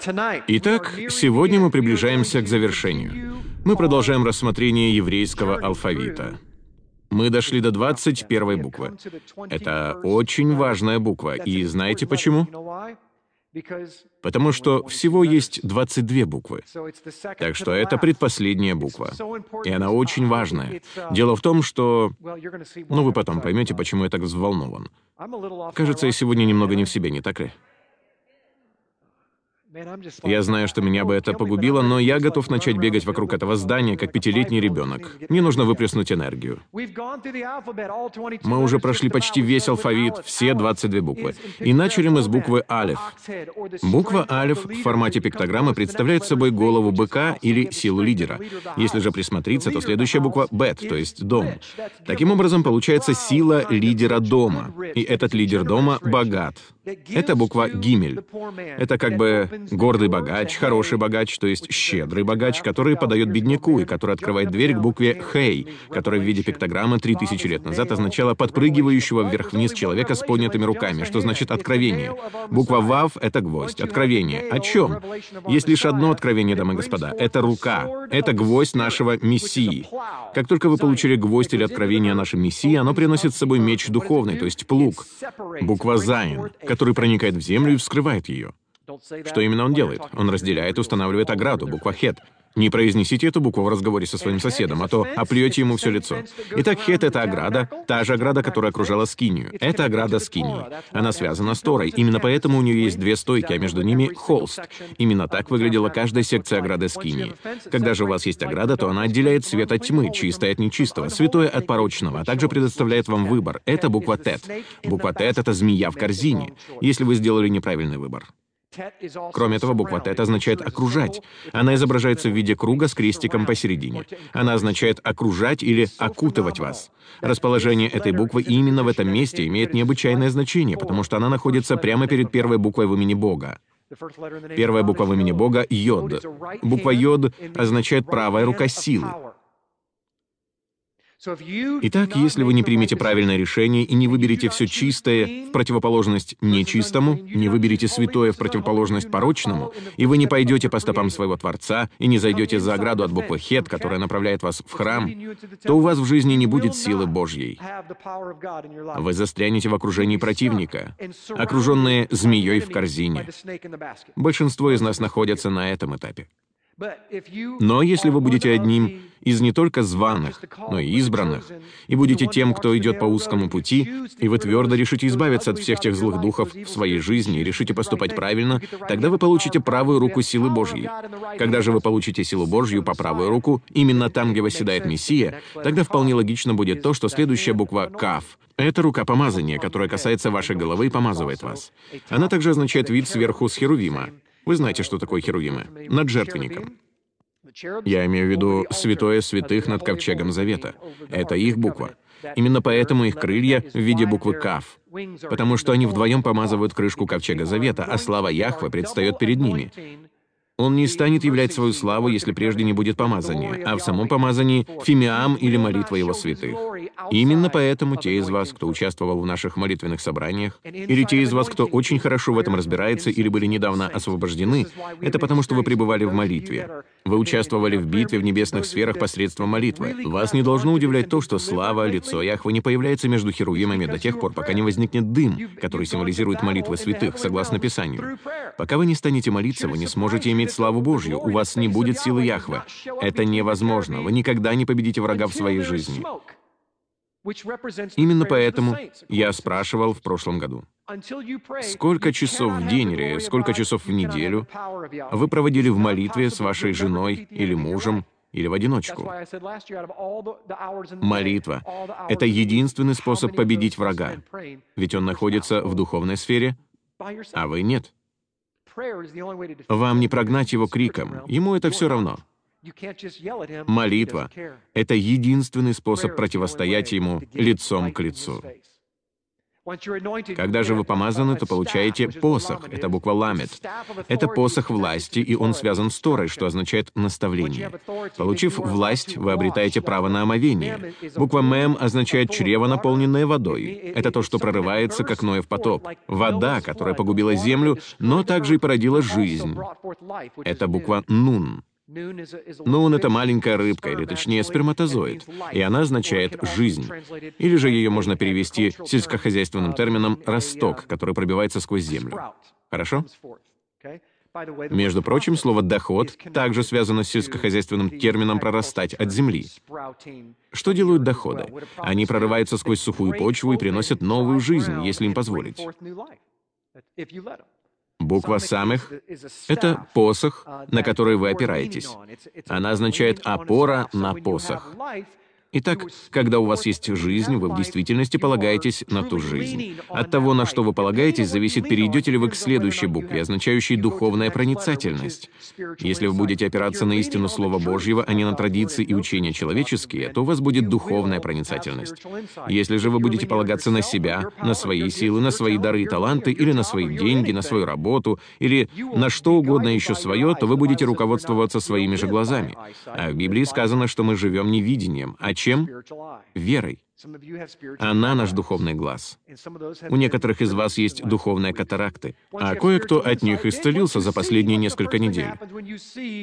Итак, сегодня мы приближаемся к завершению. Мы продолжаем рассмотрение еврейского алфавита. Мы дошли до 21 буквы. Это очень важная буква, и знаете почему? Потому что всего есть 22 буквы. Так что это предпоследняя буква. И она очень важная. Дело в том, что... Ну, вы потом поймете, почему я так взволнован. Кажется, я сегодня немного не в себе, не так ли? Я знаю, что меня бы это погубило, но я готов начать бегать вокруг этого здания, как пятилетний ребенок. Мне нужно выплеснуть энергию. Мы уже прошли почти весь алфавит, все 22 буквы. И начали мы с буквы «Алеф». Буква «Алеф» в формате пиктограммы представляет собой голову быка или силу лидера. Если же присмотреться, то следующая буква «Бет», то есть «дом». Таким образом, получается сила лидера дома. И этот лидер дома богат. Это буква «Гимель». Это как бы Гордый богач, хороший богач, то есть щедрый богач, который подает бедняку и который открывает дверь к букве «Хей», которая в виде пиктограммы 3000 лет назад означала подпрыгивающего вверх-вниз человека с поднятыми руками, что значит «откровение». Буква «Вав» — это гвоздь. Откровение. О чем? Есть лишь одно откровение, дамы и господа. Это рука. Это гвоздь нашего Мессии. Как только вы получили гвоздь или откровение о нашем Мессии, оно приносит с собой меч духовный, то есть плуг. Буква «Зайн», который проникает в землю и вскрывает ее. Что именно он делает? Он разделяет устанавливает ограду, буква «хет». Не произнесите эту букву в разговоре со своим соседом, а то оплюете ему все лицо. Итак, хет — это ограда, та же ограда, которая окружала скинию. Это ограда скинии. Она связана с Торой. Именно поэтому у нее есть две стойки, а между ними — холст. Именно так выглядела каждая секция ограды скинии. Когда же у вас есть ограда, то она отделяет свет от тьмы, чистое от нечистого, святое от порочного, а также предоставляет вам выбор. Это буква Тет. Буква Тет — это змея в корзине, если вы сделали неправильный выбор. Кроме этого, буква «Т» означает «окружать». Она изображается в виде круга с крестиком посередине. Она означает «окружать» или «окутывать вас». Расположение этой буквы именно в этом месте имеет необычайное значение, потому что она находится прямо перед первой буквой в имени Бога. Первая буква в имени Бога — Йод. Буква Йод означает «правая рука силы». Итак, если вы не примете правильное решение и не выберете все чистое в противоположность нечистому, не выберете святое в противоположность порочному, и вы не пойдете по стопам своего Творца и не зайдете за ограду от буквы Хет, которая направляет вас в храм, то у вас в жизни не будет силы Божьей. Вы застрянете в окружении противника, окруженные змеей в корзине. Большинство из нас находятся на этом этапе. Но если вы будете одним из не только званых, но и избранных, и будете тем, кто идет по узкому пути, и вы твердо решите избавиться от всех тех злых духов в своей жизни и решите поступать правильно, тогда вы получите правую руку силы Божьей. Когда же вы получите силу Божью по правую руку, именно там, где восседает Мессия, тогда вполне логично будет то, что следующая буква «Каф» — это рука помазания, которая касается вашей головы и помазывает вас. Она также означает вид сверху с херувима. Вы знаете, что такое херувимы? Над жертвенником. Я имею в виду святое святых над ковчегом Завета. Это их буква. Именно поэтому их крылья в виде буквы «Кав», потому что они вдвоем помазывают крышку ковчега Завета, а слава Яхвы предстает перед ними. Он не станет являть свою славу, если прежде не будет помазания, а в самом помазании — фимиам или молитва его святых. Именно поэтому те из вас, кто участвовал в наших молитвенных собраниях, или те из вас, кто очень хорошо в этом разбирается или были недавно освобождены, это потому, что вы пребывали в молитве. Вы участвовали в битве в небесных сферах посредством молитвы. Вас не должно удивлять то, что слава, лицо Яхвы не появляется между херувимами до тех пор, пока не возникнет дым, который символизирует молитвы святых, согласно Писанию. Пока вы не станете молиться, вы не сможете иметь славу Божью, у вас не будет силы Яхвы. Это невозможно, вы никогда не победите врага в своей жизни. Именно поэтому я спрашивал в прошлом году, сколько часов в день или сколько часов в неделю вы проводили в молитве с вашей женой или мужем, или в одиночку. Молитва — это единственный способ победить врага, ведь он находится в духовной сфере, а вы нет. Вам не прогнать его криком, ему это все равно. Молитва — это единственный способ противостоять ему лицом к лицу. Когда же вы помазаны, то получаете посох. Это буква ламет. Это посох власти, и он связан с Торой, что означает наставление. Получив власть, вы обретаете право на омовение. Буква мем означает чрево, наполненное водой. Это то, что прорывается, как Ноев потоп. Вода, которая погубила землю, но также и породила жизнь. Это буква нун. Нун — это маленькая рыбка, или точнее сперматозоид, и она означает «жизнь». Или же ее можно перевести сельскохозяйственным термином «росток», который пробивается сквозь землю. Хорошо? Между прочим, слово «доход» также связано с сельскохозяйственным термином «прорастать от земли». Что делают доходы? Они прорываются сквозь сухую почву и приносят новую жизнь, если им позволить. Буква самых — это посох, на который вы опираетесь. Она означает «опора на посох». Итак, когда у вас есть жизнь, вы в действительности полагаетесь на ту жизнь. От того, на что вы полагаетесь, зависит, перейдете ли вы к следующей букве, означающей духовная проницательность. Если вы будете опираться на истину Слова Божьего, а не на традиции и учения человеческие, то у вас будет духовная проницательность. Если же вы будете полагаться на себя, на свои силы, на свои дары и таланты, или на свои деньги, на свою работу, или на что угодно еще свое, то вы будете руководствоваться своими же глазами. А в Библии сказано, что мы живем не видением, а чем? Верой. Она наш духовный глаз. У некоторых из вас есть духовные катаракты, а кое-кто от них исцелился за последние несколько недель.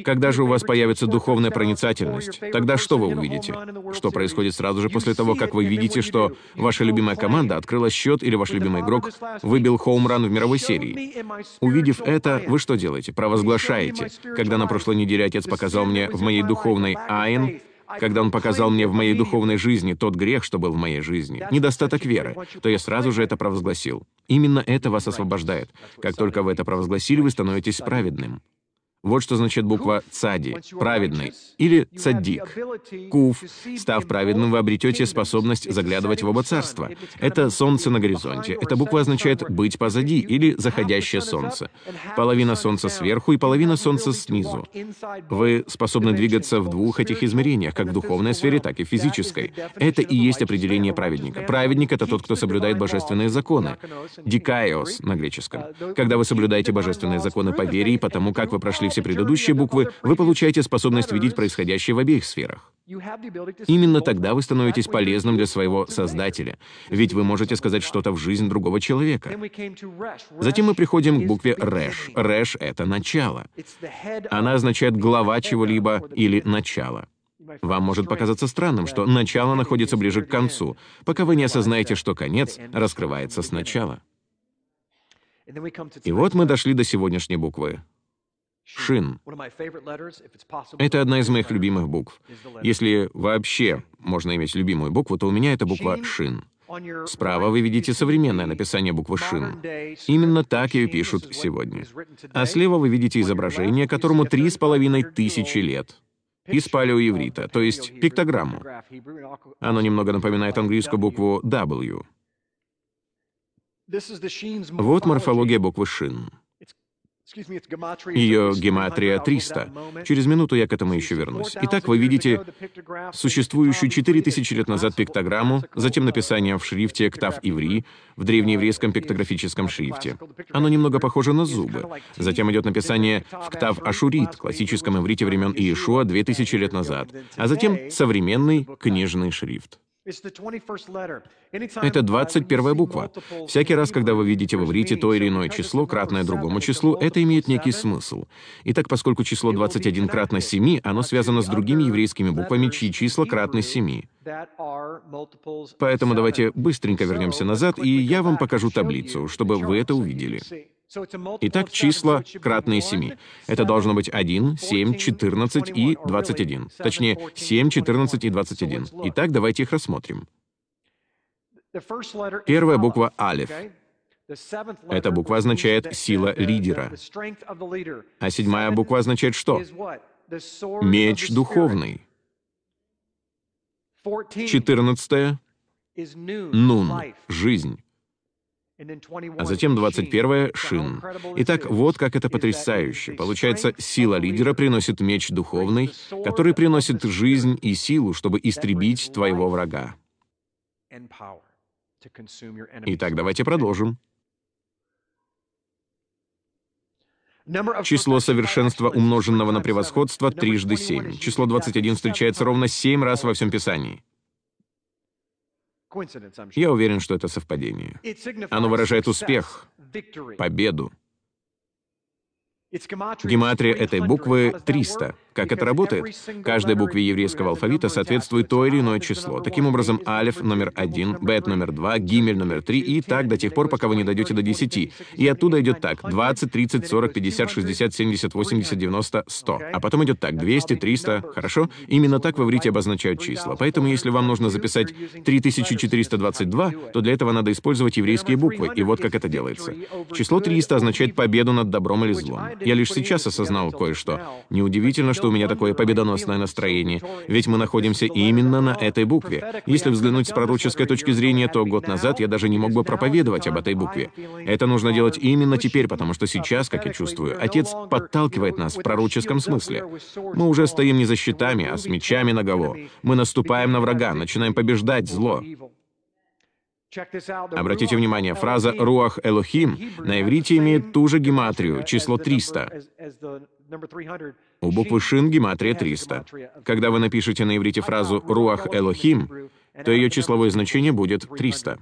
Когда же у вас появится духовная проницательность, тогда что вы увидите? Что происходит сразу же после того, как вы видите, что ваша любимая команда открыла счет или ваш любимый игрок выбил хоум-ран в мировой серии? Увидев это, вы что делаете? Провозглашаете. Когда на прошлой неделе отец показал мне в моей духовной Айн, когда он показал мне в моей духовной жизни тот грех, что был в моей жизни, недостаток веры, то я сразу же это провозгласил. Именно это вас освобождает. Как только вы это провозгласили, вы становитесь праведным. Вот что значит буква «цади» — «праведный» или «цаддик». Кув. Став праведным, вы обретете способность заглядывать в оба царства. Это солнце на горизонте. Эта буква означает «быть позади» или «заходящее солнце». Половина солнца сверху и половина солнца снизу. Вы способны двигаться в двух этих измерениях, как в духовной сфере, так и в физической. Это и есть определение праведника. Праведник — это тот, кто соблюдает божественные законы. Дикаиос на греческом. Когда вы соблюдаете божественные законы по вере и потому, как вы прошли все предыдущие буквы, вы получаете способность видеть происходящее в обеих сферах. Именно тогда вы становитесь полезным для своего Создателя, ведь вы можете сказать что-то в жизнь другого человека. Затем мы приходим к букве «рэш». «Рэш» — это начало. Она означает «глава чего-либо» или «начало». Вам может показаться странным, что начало находится ближе к концу, пока вы не осознаете, что конец раскрывается сначала. И вот мы дошли до сегодняшней буквы Шин. Это одна из моих любимых букв. Если вообще можно иметь любимую букву, то у меня это буква Шин. Справа вы видите современное написание буквы Шин. Именно так ее пишут сегодня. А слева вы видите изображение, которому три с половиной тысячи лет. Из палеоеврита, то есть пиктограмму. Оно немного напоминает английскую букву W. Вот морфология буквы Шин. Ее гематрия 300. Через минуту я к этому еще вернусь. Итак, вы видите существующую 4000 лет назад пиктограмму, затем написание в шрифте «Ктав-Иври», в древнееврейском пиктографическом шрифте. Оно немного похоже на зубы. Затем идет написание в «Ктав-Ашурит», классическом иврите времен Иешуа 2000 лет назад, а затем современный книжный шрифт. Это 21 буква. Всякий раз, когда вы видите в иврите то или иное число, кратное другому числу, это имеет некий смысл. Итак, поскольку число 21 кратно 7, оно связано с другими еврейскими буквами, чьи числа кратны 7. Поэтому давайте быстренько вернемся назад, и я вам покажу таблицу, чтобы вы это увидели. Итак, числа кратные 7. Это должно быть 1, 7, 14 и 21. Точнее, 7, 14 и 21. Итак, давайте их рассмотрим. Первая буква «алиф». Эта буква означает «сила лидера». А седьмая буква означает что? Меч духовный. Четырнадцатая — нун, жизнь а затем 21 — шин. Итак, вот как это потрясающе. Получается, сила лидера приносит меч духовный, который приносит жизнь и силу, чтобы истребить твоего врага. Итак, давайте продолжим. Число совершенства, умноженного на превосходство, трижды 7. Число 21 встречается ровно 7 раз во всем Писании. Я уверен, что это совпадение. Оно выражает успех, победу. Гематрия этой буквы 300. Как это работает? Каждой букве еврейского алфавита соответствует то или иное число. Таким образом, алиф номер один, бет номер два, гимель номер три и так до тех пор, пока вы не дойдете до 10. И оттуда идет так. 20, 30, 40, 50, 60, 70, 80, 90, 100. А потом идет так. 200, 300. Хорошо? Именно так в иврите обозначают числа. Поэтому, если вам нужно записать 3422, то для этого надо использовать еврейские буквы. И вот как это делается. Число 300 означает победу над добром или злом. Я лишь сейчас осознал кое-что. Неудивительно, что у меня такое победоносное настроение, ведь мы находимся именно на этой букве. Если взглянуть с пророческой точки зрения, то год назад я даже не мог бы проповедовать об этой букве. Это нужно делать именно теперь, потому что сейчас, как я чувствую, Отец подталкивает нас в пророческом смысле. Мы уже стоим не за щитами, а с мечами наголо. Мы наступаем на врага, начинаем побеждать зло. Обратите внимание, фраза «руах Элохим» на иврите имеет ту же гематрию, число 300. У буквы «шин» гематрия 300. Когда вы напишете на иврите фразу «руах Элохим», то ее числовое значение будет 300.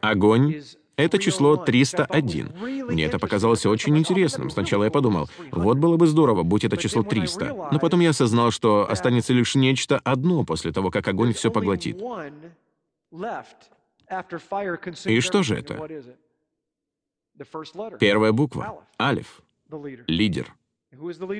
Огонь — это число 301. Мне это показалось очень интересным. Сначала я подумал, вот было бы здорово, будь это число 300. Но потом я осознал, что останется лишь нечто одно после того, как огонь все поглотит. И что же это? Первая буква — алиф, лидер.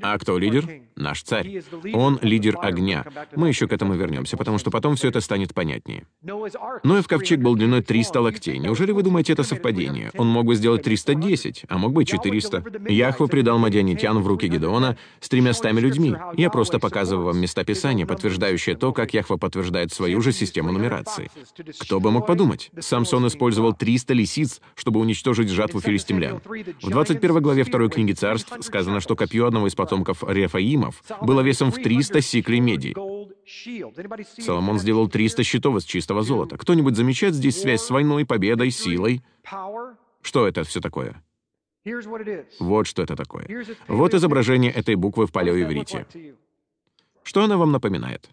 А кто лидер? Наш царь. Он лидер огня. Мы еще к этому вернемся, потому что потом все это станет понятнее. Ноев ковчег был длиной 300 локтей. Неужели вы думаете, это совпадение? Он мог бы сделать 310, а мог бы 400. Яхва предал мадианитян в руки Гедеона с тремястами людьми. Я просто показываю вам места Писания, подтверждающие то, как Яхва подтверждает свою же систему нумерации. Кто бы мог подумать? Самсон использовал 300 лисиц, чтобы уничтожить жатву филистимлян. В 21 главе 2 книги царств сказано, что копье одного из потомков Рефаимов было весом в 300 сиклей меди. Соломон сделал 300 щитов из чистого золота. Кто-нибудь замечает здесь связь с войной, победой, силой? Что это все такое? Вот что это такое. Вот изображение этой буквы в палеоиврите. Что она вам напоминает?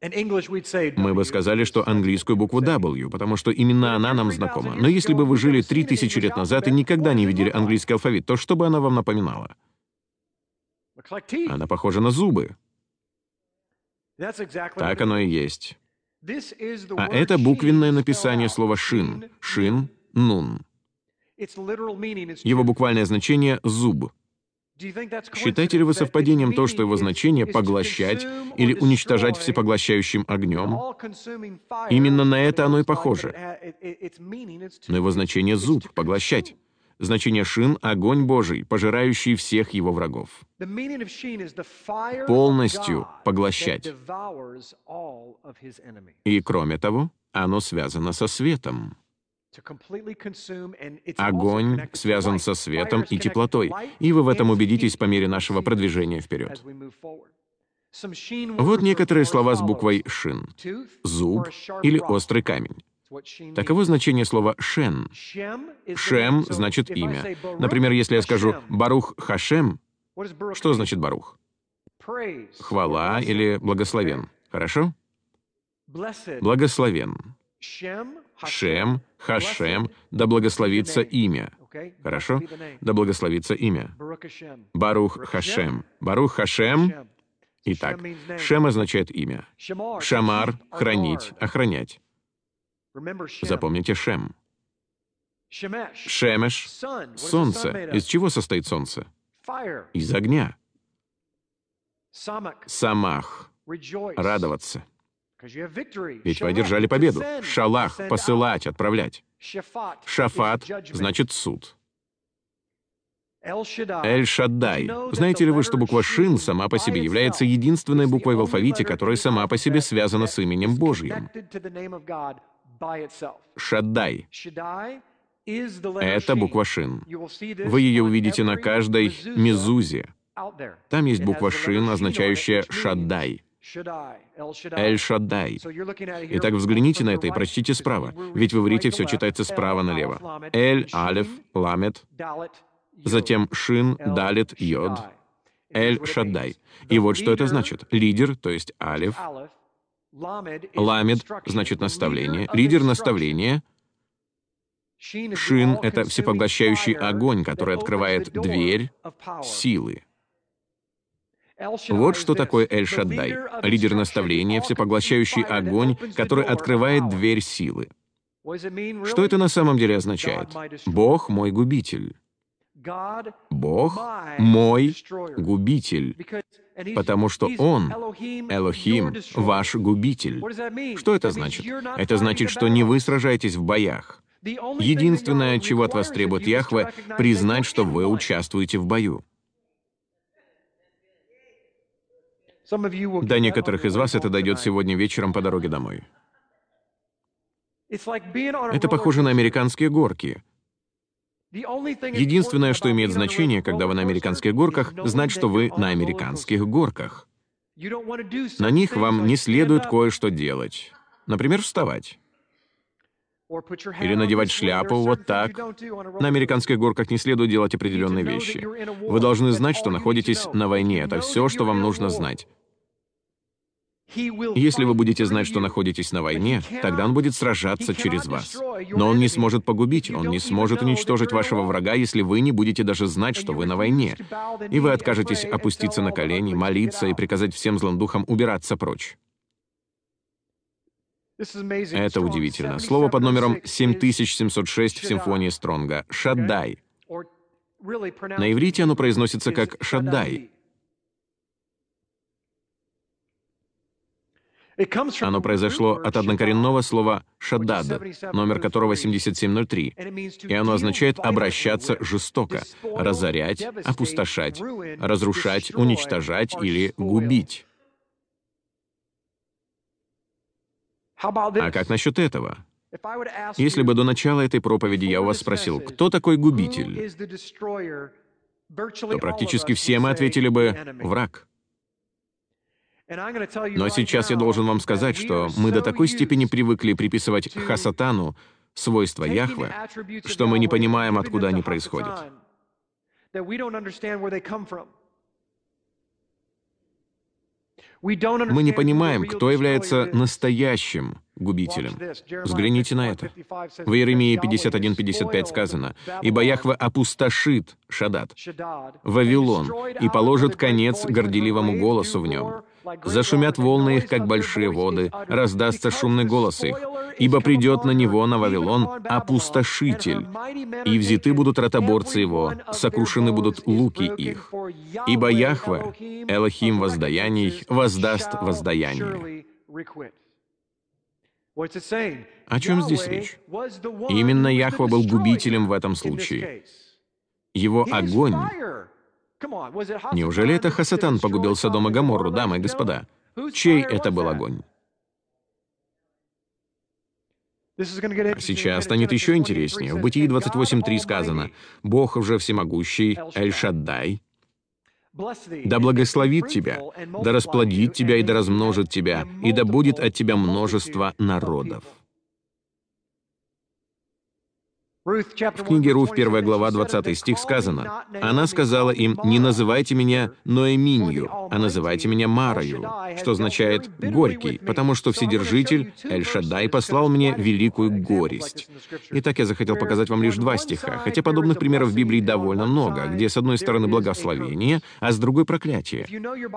Мы бы сказали, что английскую букву W, потому что именно она нам знакома. Но если бы вы жили 3000 лет назад и никогда не видели английский алфавит, то что бы она вам напоминала? Она похожа на зубы. Так оно и есть. А это буквенное написание слова «шин». «Шин», «нун». Его буквальное значение — «зуб». Считаете ли вы совпадением то, что его значение — поглощать или уничтожать всепоглощающим огнем? Именно на это оно и похоже. Но его значение — зуб, поглощать. Значение шин — огонь Божий, пожирающий всех его врагов. Полностью поглощать. И кроме того, оно связано со светом. Огонь связан со светом и теплотой, и вы в этом убедитесь по мере нашего продвижения вперед. Вот некоторые слова с буквой «шин» — «зуб» или «острый камень». Таково значение слова «шен». «Шем» значит имя. Например, если я скажу «Барух Хашем», что значит «Барух»? Хвала или благословен. Хорошо? Благословен. Шем, Хашем, да благословится имя. Хорошо? Да благословится имя. Барух Хашем. Барух Хашем. Итак, Шем означает имя. Шамар — хранить, охранять. Запомните Шем. Шемеш — солнце. Из чего состоит солнце? Из огня. Самах — радоваться. Ведь вы одержали победу. Шалах — посылать, отправлять. Шафат — значит суд. Эль-Шаддай. Знаете ли вы, что буква Шин сама по себе является единственной буквой в алфавите, которая сама по себе связана с именем Божьим? Шаддай. Это буква Шин. Вы ее увидите на каждой мезузе. Там есть буква Шин, означающая Шаддай. Эль-Шаддай. Итак, взгляните на это и прочтите справа, ведь в иврите все читается справа налево. Эль, Алеф, Ламет, затем Шин, Далит, Йод, Эль-Шаддай. И вот что это значит. Лидер, то есть Алеф, Ламед значит наставление, лидер наставления, Шин — это всепоглощающий огонь, который открывает дверь силы. Вот что такое Эль-Шаддай. Лидер наставления, всепоглощающий огонь, который открывает дверь силы. Что это на самом деле означает? Бог мой губитель. Бог мой губитель, потому что Он, Элохим, ваш губитель. Что это значит? Это значит, что не вы сражаетесь в боях. Единственное, чего от вас требует Яхве, признать, что вы участвуете в бою. До некоторых из вас это дойдет сегодня вечером по дороге домой. Это похоже на американские горки. Единственное, что имеет значение, когда вы на американских горках, знать, что вы на американских горках. На них вам не следует кое-что делать. Например, вставать. Или надевать шляпу вот так. На американских горках не следует делать определенные вещи. Вы должны знать, что находитесь на войне. Это все, что вам нужно знать. Если вы будете знать, что находитесь на войне, тогда он будет сражаться через вас. Но он не сможет погубить, он не сможет уничтожить вашего врага, если вы не будете даже знать, что вы на войне. И вы откажетесь опуститься на колени, молиться и приказать всем злым духам убираться прочь. Это удивительно. Слово под номером 7706 в симфонии Стронга — «шаддай». На иврите оно произносится как «шаддай». Оно произошло от однокоренного слова «шаддад», номер которого 7703, и оно означает «обращаться жестоко», «разорять», «опустошать», «разрушать», «уничтожать» или «губить». А как насчет этого? Если бы до начала этой проповеди я у вас спросил, кто такой губитель, то практически все мы ответили бы «враг». Но сейчас я должен вам сказать, что мы до такой степени привыкли приписывать Хасатану свойства Яхве, что мы не понимаем, откуда они происходят. Мы не понимаем, кто является настоящим губителем. Взгляните на это. В Иеремии 51.55 сказано, «Ибо Яхва опустошит, Шадат, Вавилон, и положит конец горделивому голосу в нем. Зашумят волны их, как большие воды, раздастся шумный голос их, ибо придет на него, на Вавилон, опустошитель, и взяты будут ротоборцы его, сокрушены будут луки их. Ибо Яхва, Элохим воздаяний, воздаст воздаяние». О чем здесь речь? Именно Яхва был губителем в этом случае. Его огонь... Неужели это Хасатан погубил Содом и Гоморру, дамы и господа? Чей это был огонь? А сейчас станет еще интереснее. В Бытии 28.3 сказано, «Бог уже всемогущий, Эль-Шаддай, да благословит тебя, да расплодит тебя и да размножит тебя, и да будет от тебя множество народов». В книге Руф, 1 глава, 20 стих сказано, «Она сказала им, не называйте меня Ноэминью, а называйте меня Марою», что означает «горький», потому что Вседержитель Эль-Шаддай послал мне великую горесть. Итак, я захотел показать вам лишь два стиха, хотя подобных примеров в Библии довольно много, где с одной стороны благословение, а с другой проклятие.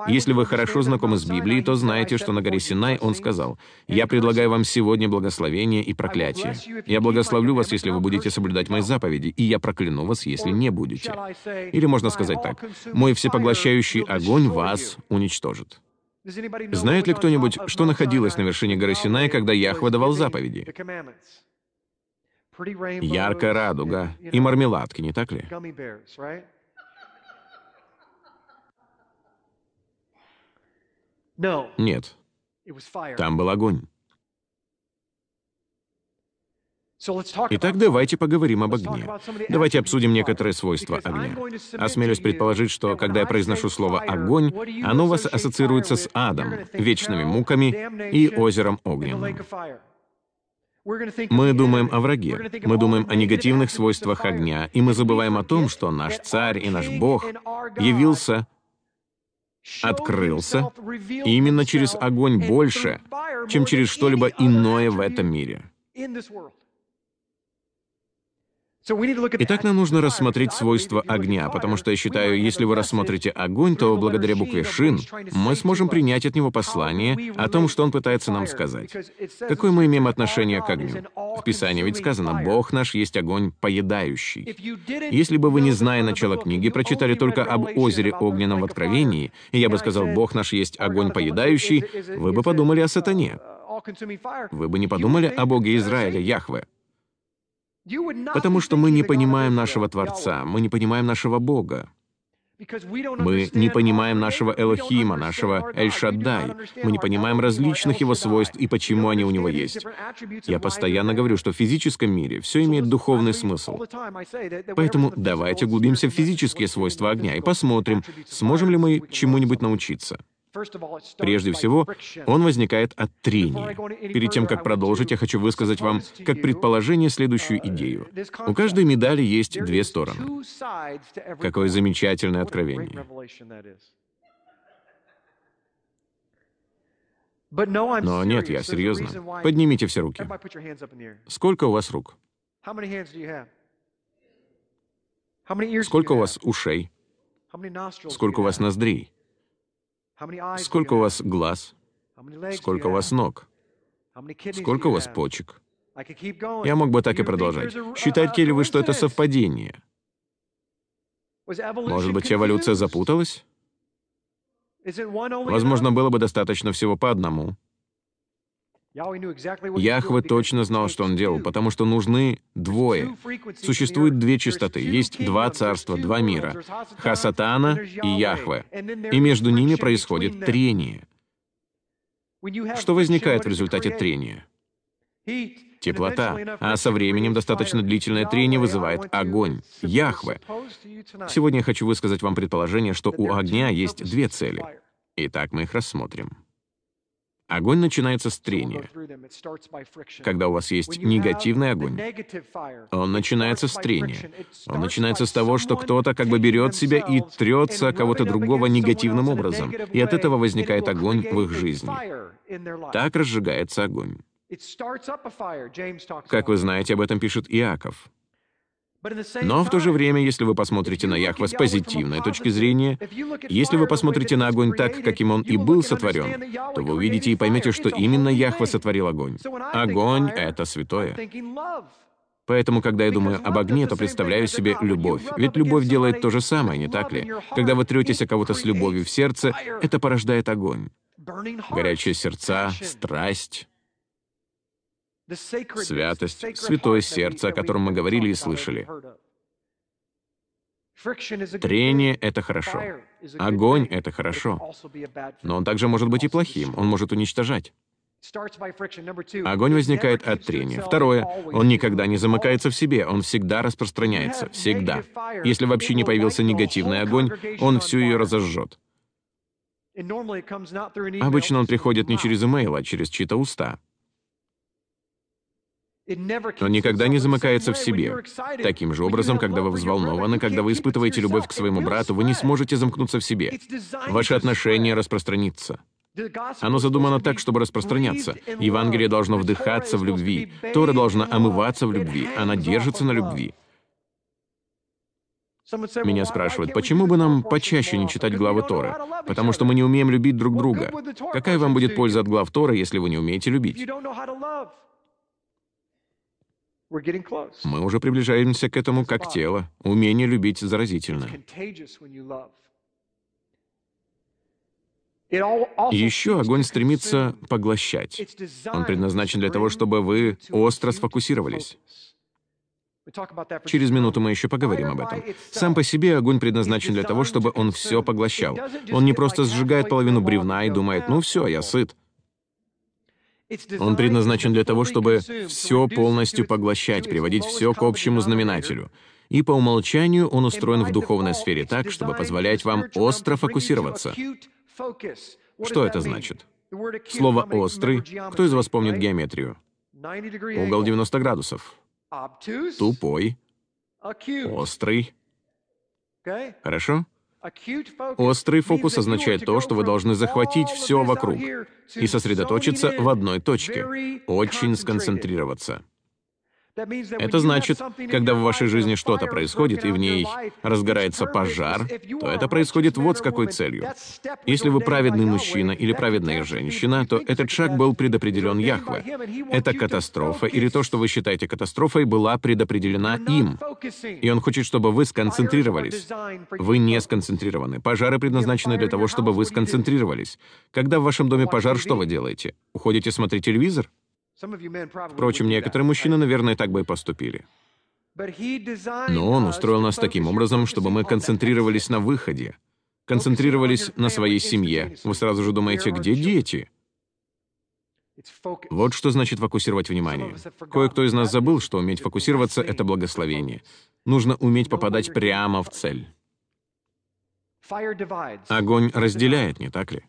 Если вы хорошо знакомы с Библией, то знаете, что на горе Синай он сказал, «Я предлагаю вам сегодня благословение и проклятие. Я благословлю вас, если вы будете соблюдать мои заповеди, и я прокляну вас, если не будете. Или можно сказать так, мой всепоглощающий огонь вас уничтожит. Знает ли кто-нибудь, что находилось на вершине горы Синай, когда Яхва давал заповеди? Яркая радуга и мармеладки, не так ли? Нет. Там был огонь. Итак, давайте поговорим об огне. Давайте обсудим некоторые свойства огня. Осмелюсь предположить, что когда я произношу слово «огонь», оно у вас ассоциируется с адом, вечными муками и озером огненным. Мы думаем о враге, мы думаем о негативных свойствах огня, и мы забываем о том, что наш царь и наш Бог явился, открылся именно через огонь больше, чем через что-либо иное в этом мире. Итак, нам нужно рассмотреть свойства огня, потому что я считаю, если вы рассмотрите огонь, то благодаря букве «шин» мы сможем принять от него послание о том, что он пытается нам сказать. Какое мы имеем отношение к огню? В Писании ведь сказано «Бог наш есть огонь поедающий». Если бы вы, не зная начала книги, прочитали только об озере огненном в Откровении, и я бы сказал «Бог наш есть огонь поедающий», вы бы подумали о сатане. Вы бы не подумали о Боге Израиля, Яхве. Потому что мы не понимаем нашего Творца, мы не понимаем нашего Бога. Мы не понимаем нашего Элохима, нашего Эль-Шаддай. Мы не понимаем различных его свойств и почему они у него есть. Я постоянно говорю, что в физическом мире все имеет духовный смысл. Поэтому давайте углубимся в физические свойства огня и посмотрим, сможем ли мы чему-нибудь научиться. Прежде всего, он возникает от трения. Перед тем, как продолжить, я хочу высказать вам как предположение следующую uh, идею. У каждой медали есть две стороны. Какое замечательное откровение. Но нет, я серьезно. Поднимите все руки. Сколько у вас рук? Сколько у вас ушей? Сколько у вас ноздрей? Сколько у вас глаз? Сколько у вас ног? Сколько у вас почек? Я мог бы так и продолжать. Считаете ли вы, что это совпадение? Может быть, эволюция запуталась? Возможно, было бы достаточно всего по одному. Яхве точно знал, что он делал, потому что нужны двое. Существует две частоты, есть два царства, два мира — Хасатана и Яхве, и между ними происходит трение. Что возникает в результате трения? Теплота, а со временем достаточно длительное трение вызывает огонь, Яхве. Сегодня я хочу высказать вам предположение, что у огня есть две цели. Итак, мы их рассмотрим. Огонь начинается с трения. Когда у вас есть негативный огонь, он начинается с трения. Он начинается с того, что кто-то как бы берет себя и трется кого-то другого негативным образом, и от этого возникает огонь в их жизни. Так разжигается огонь. Как вы знаете, об этом пишет Иаков. Но в то же время, если вы посмотрите на Яхва с позитивной точки зрения, если вы посмотрите на огонь так, каким он и был сотворен, то вы увидите и поймете, что именно Яхва сотворил огонь. Огонь — это святое. Поэтому, когда я думаю об огне, то представляю себе любовь. Ведь любовь делает то же самое, не так ли? Когда вы третесь о кого-то с любовью в сердце, это порождает огонь. Горячие сердца, страсть, святость, святое сердце, о котором мы говорили и слышали. Трение — это хорошо. Огонь — это хорошо. Но он также может быть и плохим, он может уничтожать. Огонь возникает от трения. Второе, он никогда не замыкается в себе, он всегда распространяется, всегда. Если вообще не появился негативный огонь, он всю ее разожжет. Обычно он приходит не через имейл, а через чьи-то уста. Он никогда не замыкается в себе. Таким же образом, когда вы взволнованы, когда вы испытываете любовь к своему брату, вы не сможете замкнуться в себе. Ваше отношение распространится. Оно задумано так, чтобы распространяться. Евангелие должно вдыхаться в любви. Тора должна омываться в любви. Она держится на любви. Меня спрашивают, почему бы нам почаще не читать главы Торы? Потому что мы не умеем любить друг друга. Какая вам будет польза от глав Торы, если вы не умеете любить? Мы уже приближаемся к этому как тело. Умение любить заразительно. еще огонь стремится поглощать. Он предназначен для того, чтобы вы остро сфокусировались. Через минуту мы еще поговорим об этом. Сам по себе огонь предназначен для того, чтобы он все поглощал. Он не просто сжигает половину бревна и думает, ну все, я сыт. Он предназначен для того, чтобы все полностью поглощать, приводить все к общему знаменателю. И по умолчанию он устроен в духовной сфере так, чтобы позволять вам остро фокусироваться. Что это значит? Слово «острый». Кто из вас помнит геометрию? Угол 90 градусов. Тупой. Острый. Хорошо? Острый фокус означает то, что вы должны захватить все вокруг и сосредоточиться в одной точке, очень сконцентрироваться. Это значит, когда в вашей жизни что-то происходит, и в ней разгорается пожар, то это происходит вот с какой целью. Если вы праведный мужчина или праведная женщина, то этот шаг был предопределен Яхве. Эта катастрофа или то, что вы считаете катастрофой, была предопределена им. И он хочет, чтобы вы сконцентрировались. Вы не сконцентрированы. Пожары предназначены для того, чтобы вы сконцентрировались. Когда в вашем доме пожар, что вы делаете? Уходите смотреть телевизор? Впрочем, некоторые мужчины, наверное, так бы и поступили. Но он устроил нас таким образом, чтобы мы концентрировались на выходе, концентрировались на своей семье. Вы сразу же думаете, где дети? Вот что значит фокусировать внимание. Кое-кто из нас забыл, что уметь фокусироваться — это благословение. Нужно уметь попадать прямо в цель. Огонь разделяет, не так ли?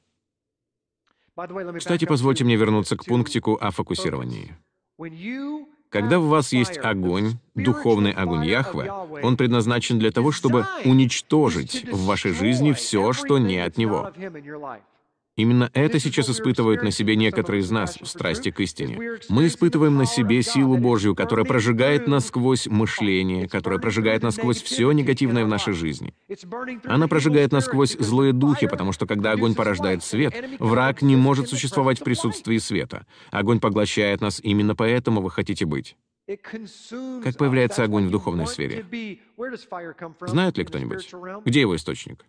Кстати, позвольте мне вернуться к пунктику о фокусировании. Когда в вас есть огонь, духовный огонь Яхве, он предназначен для того, чтобы уничтожить в вашей жизни все, что не от Него. Именно это сейчас испытывают на себе некоторые из нас в страсти к истине. Мы испытываем на себе силу Божью, которая прожигает насквозь мышление, которая прожигает насквозь все негативное в нашей жизни. Она прожигает насквозь злые духи, потому что когда огонь порождает свет, враг не может существовать в присутствии света. Огонь поглощает нас, именно поэтому вы хотите быть. Как появляется огонь в духовной сфере? Знает ли кто-нибудь? Где его источник?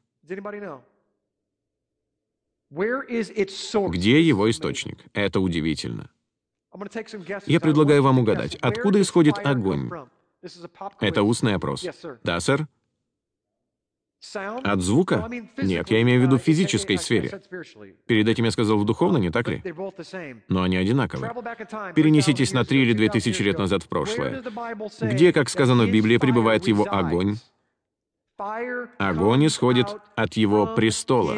Где его источник? Это удивительно. Я предлагаю вам угадать, откуда исходит огонь? Это устный опрос. Да, сэр? От звука? Нет, я имею в виду в физической сфере. Перед этим я сказал в духовной, не так ли? Но они одинаковы. Перенеситесь на три или две тысячи лет назад в прошлое. Где, как сказано в Библии, пребывает его огонь? Огонь исходит от его престола.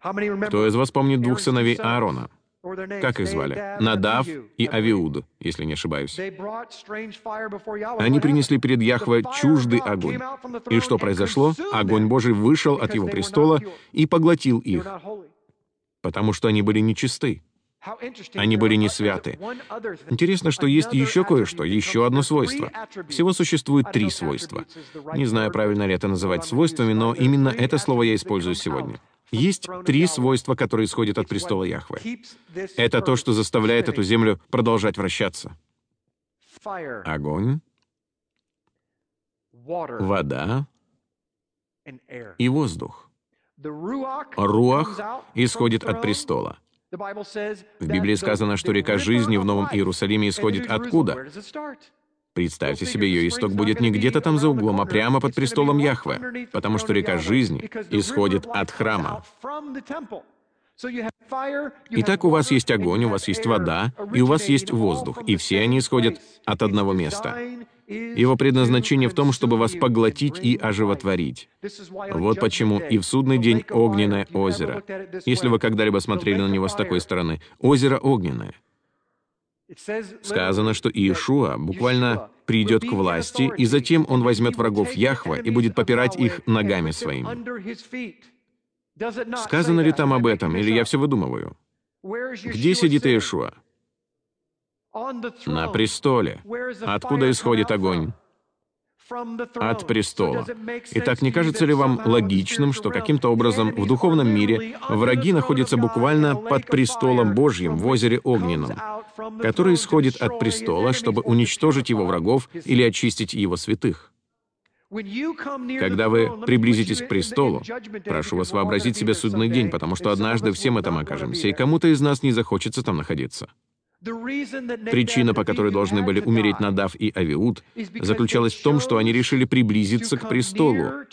Кто из вас помнит двух сыновей Аарона? Как их звали? Надав и Авиуд, если не ошибаюсь. Они принесли перед Яхве чуждый огонь. И что произошло? Огонь Божий вышел от его престола и поглотил их, потому что они были нечисты. Они были не святы. Интересно, что есть еще кое-что, еще одно свойство. Всего существует три свойства. Не знаю, правильно ли это называть свойствами, но именно это слово я использую сегодня. Есть три свойства, которые исходят от престола Яхве. Это то, что заставляет эту землю продолжать вращаться. Огонь, вода и воздух. Руах исходит от престола. В Библии сказано, что река жизни в Новом Иерусалиме исходит откуда? Представьте себе, ее исток будет не где-то там за углом, а прямо под престолом Яхве, потому что река жизни исходит от храма. Итак, у вас есть огонь, у вас есть вода, и у вас есть воздух, и все они исходят от одного места. Его предназначение в том, чтобы вас поглотить и оживотворить. Вот почему и в судный день огненное озеро. Если вы когда-либо смотрели на него с такой стороны, озеро огненное — Сказано, что Иешуа буквально придет к власти, и затем он возьмет врагов Яхва и будет попирать их ногами своими. Сказано ли там об этом, или я все выдумываю? Где сидит Иешуа? На престоле. Откуда исходит огонь? От престола. Итак, не кажется ли вам логичным, что каким-то образом в духовном мире враги находятся буквально под престолом Божьим в озере Огненном, который исходит от престола, чтобы уничтожить его врагов или очистить его святых? Когда вы приблизитесь к престолу, прошу вас вообразить себе судный день, потому что однажды все мы там окажемся, и кому-то из нас не захочется там находиться. Причина, по которой должны были умереть Надав и Авиуд, заключалась в том, что они решили приблизиться к престолу,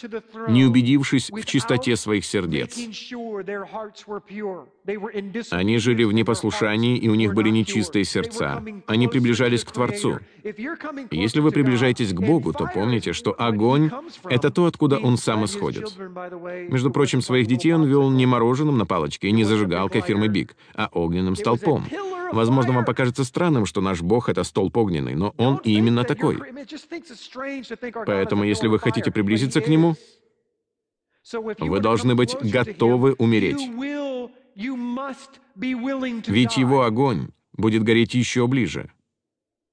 не убедившись в чистоте своих сердец. Они жили в непослушании, и у них были нечистые сердца. Они приближались к Творцу. если вы приближаетесь к Богу, то помните, что огонь — это то, откуда Он сам исходит. Между прочим, своих детей он вел не мороженым на палочке и не зажигалкой фирмы Биг, а огненным столпом. Возможно, вам покажется странным, что наш Бог — это столб огненный, но Он именно такой. Поэтому, если вы хотите приблизиться к Нему, вы должны быть готовы умереть. Ведь Его огонь будет гореть еще ближе.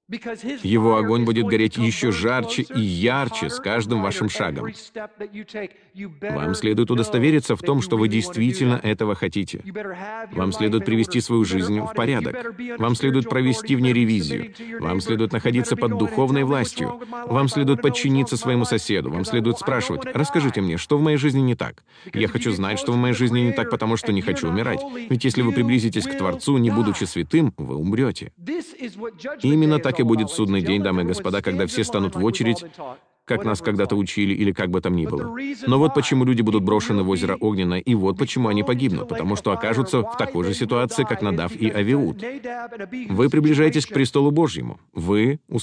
Его огонь будет гореть еще жарче и ярче с каждым вашим шагом. Вам следует удостовериться в том, что вы действительно этого хотите. Вам следует привести свою жизнь в порядок. Вам следует провести в ней ревизию. Вам следует находиться под духовной властью. Вам следует подчиниться своему соседу. Вам следует спрашивать, расскажите мне, что в моей жизни не так? Я хочу знать, что в моей жизни не так, потому что не хочу умирать. Ведь если вы приблизитесь к Творцу, не будучи святым, вы умрете. Именно так и будет судный день, дамы и господа, когда все станут в очередь, как нас когда-то учили или как бы там ни было. Но вот почему люди будут брошены в озеро Огненное, и вот почему они погибнут, потому что окажутся в такой же ситуации, как Надав и Авиуд. Вы приближаетесь к престолу Божьему. Вы — у.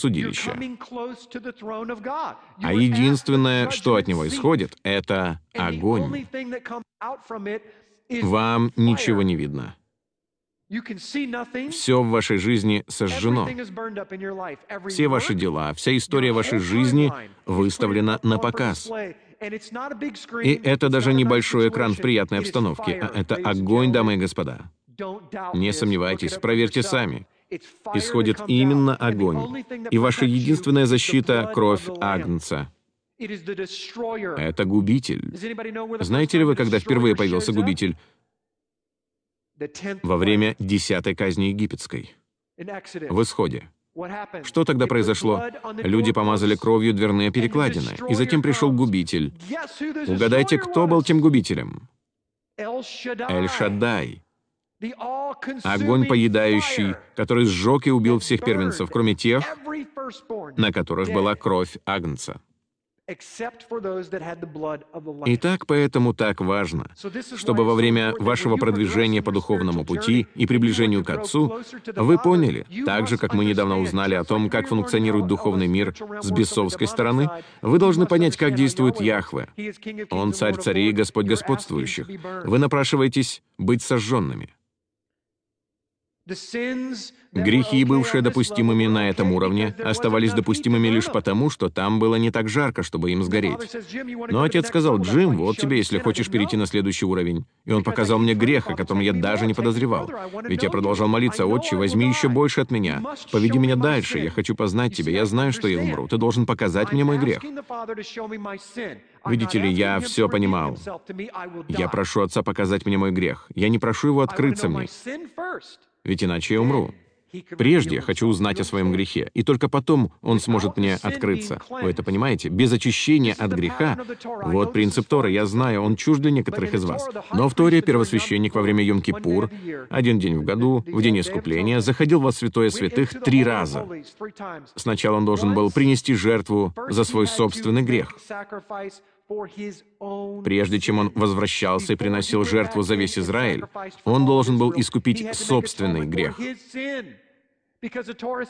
А единственное, что от него исходит, — это огонь. Вам ничего не видно. Все в вашей жизни сожжено. Все ваши дела, вся история вашей жизни выставлена на показ. И это даже небольшой экран в приятной обстановке, а это огонь, дамы и господа. Не сомневайтесь, проверьте сами. Исходит именно огонь. И ваша единственная защита — кровь Агнца. Это губитель. Знаете ли вы, когда впервые появился губитель? Во время десятой казни египетской, в Исходе. Что тогда произошло? Люди помазали кровью дверные перекладины, и затем пришел губитель. Угадайте, кто был тем губителем? Эль-Шаддай. Огонь поедающий, который сжег и убил всех первенцев, кроме тех, на которых была кровь Агнца. Итак, поэтому так важно, чтобы во время вашего продвижения по духовному пути и приближению к Отцу вы поняли, так же, как мы недавно узнали о том, как функционирует духовный мир с бесовской стороны, вы должны понять, как действует Яхве. Он царь царей и Господь господствующих. Вы напрашиваетесь быть сожженными. Грехи, бывшие допустимыми на этом уровне, оставались допустимыми лишь потому, что там было не так жарко, чтобы им сгореть. Но отец сказал, «Джим, вот тебе, если хочешь перейти на следующий уровень». И он показал мне грех, о котором я даже не подозревал. Ведь я продолжал молиться, «Отче, возьми еще больше от меня. Поведи меня дальше, я хочу познать тебя, я знаю, что я умру. Ты должен показать мне мой грех». Видите ли, я все понимал. Я прошу Отца показать мне мой грех. Я не прошу Его открыться мне. Ведь иначе я умру. Прежде я хочу узнать о своем грехе, и только потом он сможет мне открыться. Вы это понимаете? Без очищения от греха. Вот принцип Торы, я знаю, он чужд для некоторых из вас. Но в Торе первосвященник во время Йом-Кипур, один день в году, в день искупления, заходил во святое святых три раза. Сначала он должен был принести жертву за свой собственный грех. Прежде чем он возвращался и приносил жертву за весь Израиль, он должен был искупить собственный грех.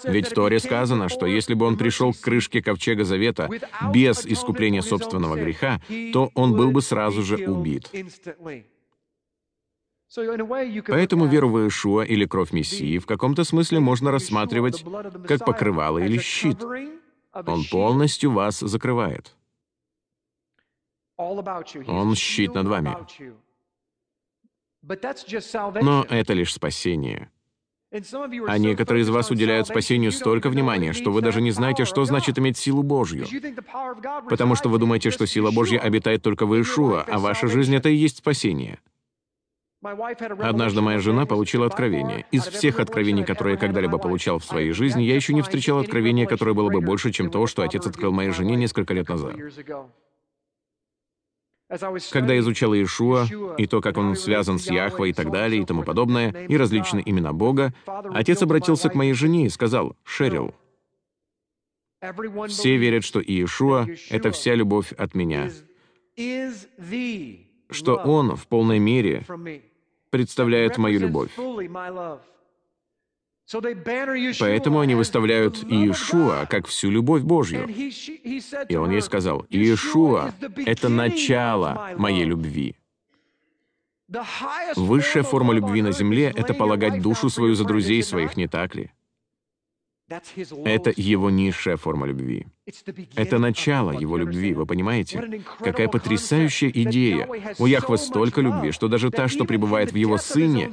Ведь в Торе сказано, что если бы он пришел к крышке Ковчега Завета без искупления собственного греха, то он был бы сразу же убит. Поэтому веру в Иешуа или кровь Мессии в каком-то смысле можно рассматривать как покрывало или щит. Он полностью вас закрывает. Он щит над вами. Но это лишь спасение. А некоторые из вас уделяют спасению столько внимания, что вы даже не знаете, что значит иметь силу Божью. Потому что вы думаете, что сила Божья обитает только в Иешуа, а ваша жизнь — это и есть спасение. Однажды моя жена получила откровение. Из всех откровений, которые я когда-либо получал в своей жизни, я еще не встречал откровения, которое было бы больше, чем то, что отец открыл моей жене несколько лет назад. Когда изучал Иешуа, и то, как он связан с Яхвой и так далее, и тому подобное, и различные имена Бога, отец обратился к моей жене и сказал, «Шерил, все верят, что Иешуа — это вся любовь от меня, что Он в полной мере представляет мою любовь. Поэтому они выставляют Иешуа как всю любовь Божью. И он ей сказал, Иешуа — это начало моей любви. Высшая форма любви на земле — это полагать душу свою за друзей своих, не так ли? Это его низшая форма любви. Это начало его любви, вы понимаете? Какая потрясающая идея. У Яхвы столько любви, что даже та, что пребывает в его сыне,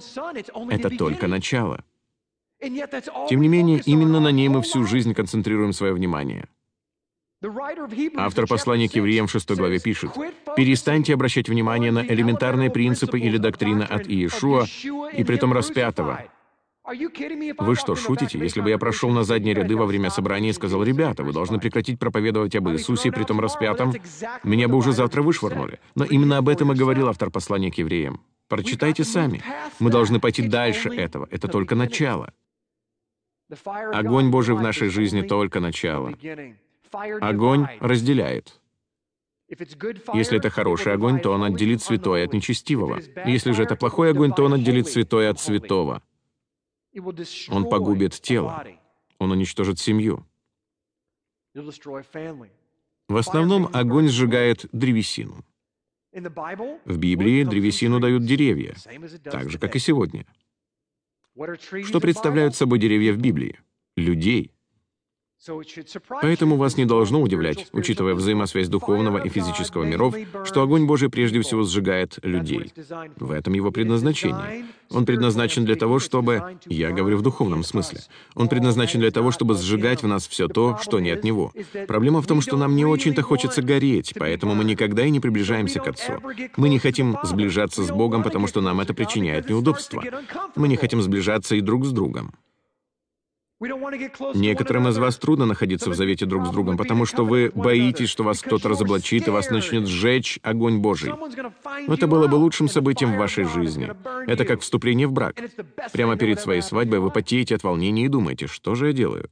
это только начало. Тем не менее, именно на ней мы всю жизнь концентрируем свое внимание. Автор послания к евреям в 6 главе пишет, «Перестаньте обращать внимание на элементарные принципы или доктрины от Иешуа, и притом распятого, вы что, шутите? Если бы я прошел на задние ряды во время собрания и сказал, «Ребята, вы должны прекратить проповедовать об Иисусе, при том распятом», меня бы уже завтра вышвырнули. Но именно об этом и говорил автор послания к евреям. Прочитайте сами. Мы должны пойти дальше этого. Это только начало. Огонь Божий в нашей жизни только начало. Огонь разделяет. Если это хороший огонь, то он отделит святое от нечестивого. Если же это плохой огонь, то он отделит святое от святого. Он погубит тело. Он уничтожит семью. В основном огонь сжигает древесину. В Библии древесину дают деревья, так же, как и сегодня. Что представляют собой деревья в Библии? Людей. Поэтому вас не должно удивлять, учитывая взаимосвязь духовного и физического миров, что огонь Божий прежде всего сжигает людей. В этом его предназначение. Он предназначен для того, чтобы... Я говорю в духовном смысле. Он предназначен для того, чтобы сжигать в нас все то, что не от Него. Проблема в том, что нам не очень-то хочется гореть, поэтому мы никогда и не приближаемся к Отцу. Мы не хотим сближаться с Богом, потому что нам это причиняет неудобства. Мы не хотим сближаться и друг с другом. Некоторым из вас трудно находиться в завете друг с другом, потому что вы боитесь, что вас кто-то разоблачит и вас начнет сжечь огонь Божий. Но это было бы лучшим событием в вашей жизни. Это как вступление в брак. Прямо перед своей свадьбой вы потеете от волнения и думаете, что же я делаю?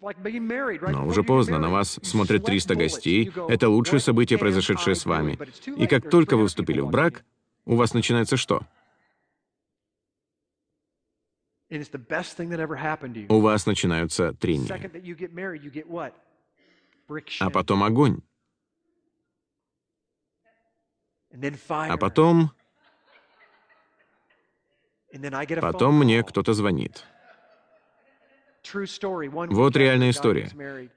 Но уже поздно, на вас смотрят 300 гостей, это лучшее событие, произошедшее с вами. И как только вы вступили в брак, у вас начинается что? У вас начинаются трения. А потом огонь. А потом... Потом мне кто-то звонит. Вот реальная история.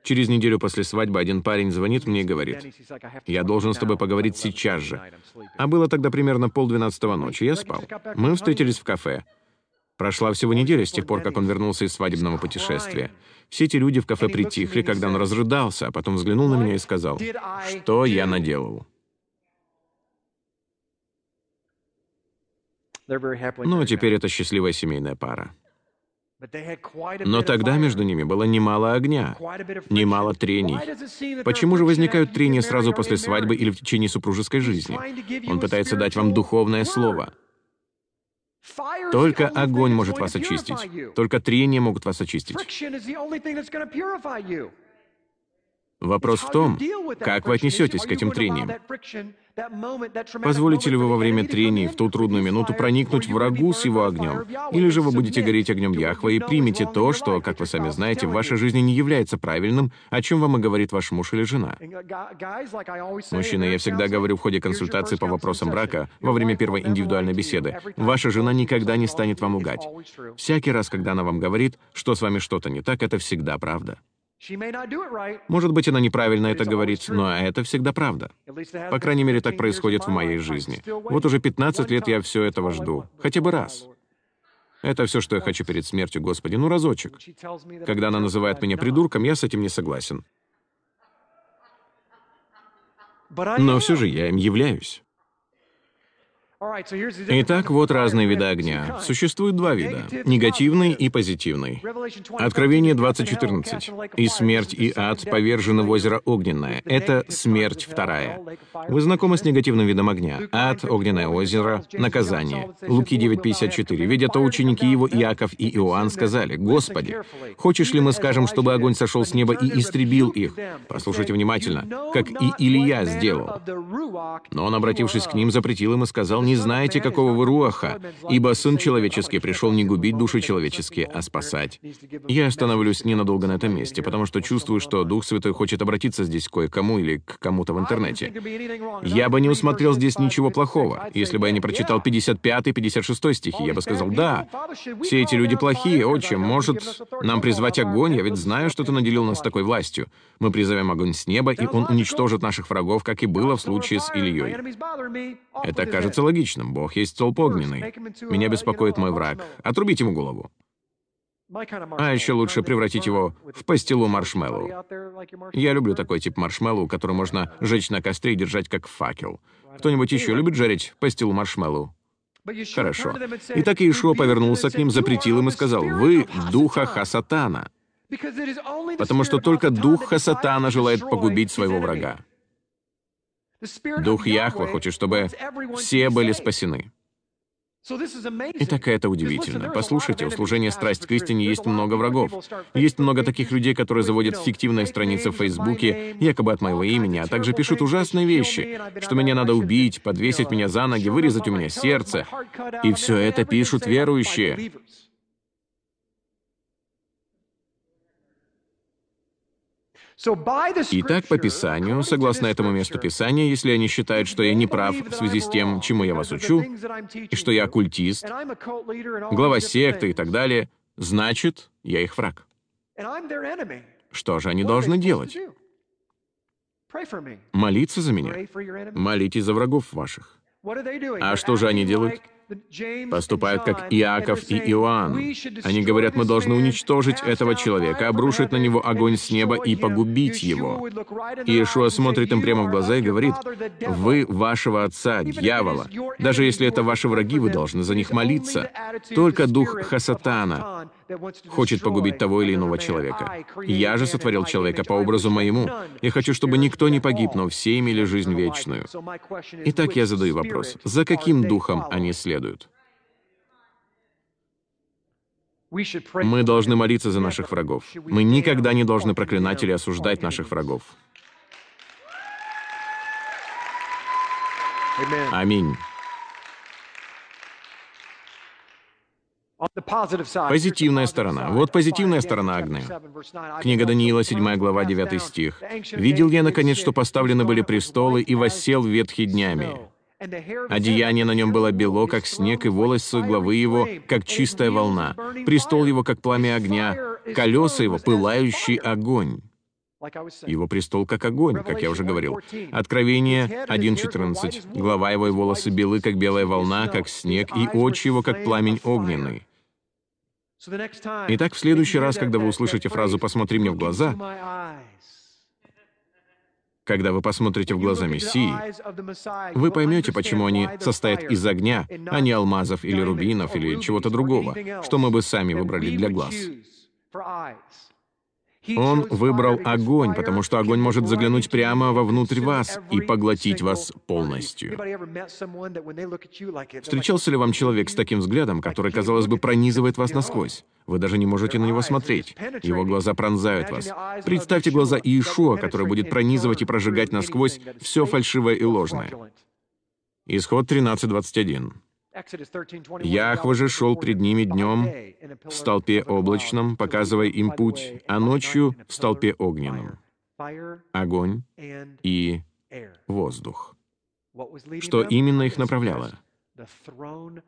Через неделю после свадьбы один парень звонит мне и говорит, «Я должен с тобой поговорить сейчас же». А было тогда примерно полдвенадцатого ночи, я спал. Мы встретились в кафе. Прошла всего неделя с тех пор, как он вернулся из свадебного путешествия. Все эти люди в кафе притихли, когда он разрыдался, а потом взглянул на меня и сказал, «Что я наделал?» Ну, теперь это счастливая семейная пара. Но тогда между ними было немало огня, немало трений. Почему же возникают трения сразу после свадьбы или в течение супружеской жизни? Он пытается дать вам духовное слово — только огонь может вас очистить. Только трения могут вас очистить. Вопрос в том, как вы отнесетесь к этим трениям. Позволите ли вы во время трений в ту трудную минуту проникнуть врагу с его огнем? Или же вы будете гореть огнем Яхва и примете то, что, как вы сами знаете, в вашей жизни не является правильным, о чем вам и говорит ваш муж или жена? Мужчина, я всегда говорю в ходе консультации по вопросам брака, во время первой индивидуальной беседы, ваша жена никогда не станет вам лгать. Всякий раз, когда она вам говорит, что с вами что-то не так, это всегда правда. Может быть, она неправильно это говорит, но это всегда правда. По крайней мере, так происходит в моей жизни. Вот уже 15 лет я все этого жду. Хотя бы раз. Это все, что я хочу перед смертью, Господи, ну разочек. Когда она называет меня придурком, я с этим не согласен. Но все же я им являюсь. Итак, вот разные виды огня. Существует два вида — негативный и позитивный. Откровение 20.14. «И смерть, и ад повержены в озеро огненное». Это смерть вторая. Вы знакомы с негативным видом огня? Ад, огненное озеро, наказание. Луки 9.54. «Видя то, ученики его, Иаков и Иоанн, сказали, «Господи, хочешь ли мы скажем, чтобы огонь сошел с неба и истребил их?» Послушайте внимательно, как и Илья сделал. Но он, обратившись к ним, запретил им и сказал, не знаете, какого вы руаха, ибо Сын Человеческий пришел не губить души человеческие, а спасать». Я остановлюсь ненадолго на этом месте, потому что чувствую, что Дух Святой хочет обратиться здесь кое-кому или к кому-то в интернете. Я бы не усмотрел здесь ничего плохого. Если бы я не прочитал 55 и 56 стихи, я бы сказал, да, все эти люди плохие, отче, может нам призвать огонь, я ведь знаю, что ты наделил нас такой властью. Мы призовем огонь с неба, и он уничтожит наших врагов, как и было в случае с Ильей. Это кажется логичным логичным. Бог есть столб огненный. Меня беспокоит мой враг. Отрубить ему голову. А еще лучше превратить его в пастилу маршмеллоу. Я люблю такой тип маршмеллоу, который можно жечь на костре и держать как факел. Кто-нибудь еще любит жарить пастилу маршмеллоу? Хорошо. Итак, Иешуа повернулся к ним, запретил им и сказал, «Вы — духа Хасатана, потому что только дух Хасатана желает погубить своего врага. Дух Яхва хочет, чтобы все были спасены. И так это удивительно. Послушайте, у служения «Страсть к истине» есть много врагов. Есть много таких людей, которые заводят фиктивные страницы в Фейсбуке, якобы от моего имени, а также пишут ужасные вещи, что меня надо убить, подвесить меня за ноги, вырезать у меня сердце. И все это пишут верующие. Итак, по Писанию, согласно этому месту Писания, если они считают, что я не прав в связи с тем, чему я вас учу, и что я оккультист, глава секты и так далее, значит, я их враг. Что же они должны делать? Молиться за меня. Молитесь за врагов ваших. А что же они делают? Поступают как Иаков и Иоанн. Они говорят, мы должны уничтожить этого человека, обрушить на него огонь с неба и погубить его. И Иешуа смотрит им прямо в глаза и говорит, «Вы вашего отца, дьявола. Даже если это ваши враги, вы должны за них молиться. Только дух Хасатана хочет погубить того или иного человека. Я же сотворил человека по образу моему. Я хочу, чтобы никто не погиб, но все имели жизнь вечную. Итак, я задаю вопрос. За каким духом они следуют? Мы должны молиться за наших врагов. Мы никогда не должны проклинать или осуждать наших врагов. Аминь. Позитивная сторона. Вот позитивная сторона огня. Книга Даниила, 7 глава, 9 стих. «Видел я, наконец, что поставлены были престолы, и воссел ветхий днями. Одеяние на нем было бело, как снег, и волосы главы его, как чистая волна. Престол его, как пламя огня, колеса его, пылающий огонь». Его престол как огонь, как я уже говорил. Откровение 1.14. Глава его и волосы белы, как белая волна, как снег, и очи его, как пламень огненный. Итак, в следующий раз, когда вы услышите фразу «посмотри мне в глаза», когда вы посмотрите в глаза Мессии, вы поймете, почему они состоят из огня, а не алмазов или рубинов или чего-то другого, что мы бы сами выбрали для глаз. Он выбрал огонь, потому что огонь может заглянуть прямо вовнутрь вас и поглотить вас полностью. Встречался ли вам человек с таким взглядом, который, казалось бы, пронизывает вас насквозь? Вы даже не можете на него смотреть. Его глаза пронзают вас. Представьте глаза Иешуа, который будет пронизывать и прожигать насквозь все фальшивое и ложное. Исход 13.21. Яхва же шел пред ними днем в столпе облачном, показывая им путь, а ночью в столпе огненном. Огонь и воздух. Что именно их направляло?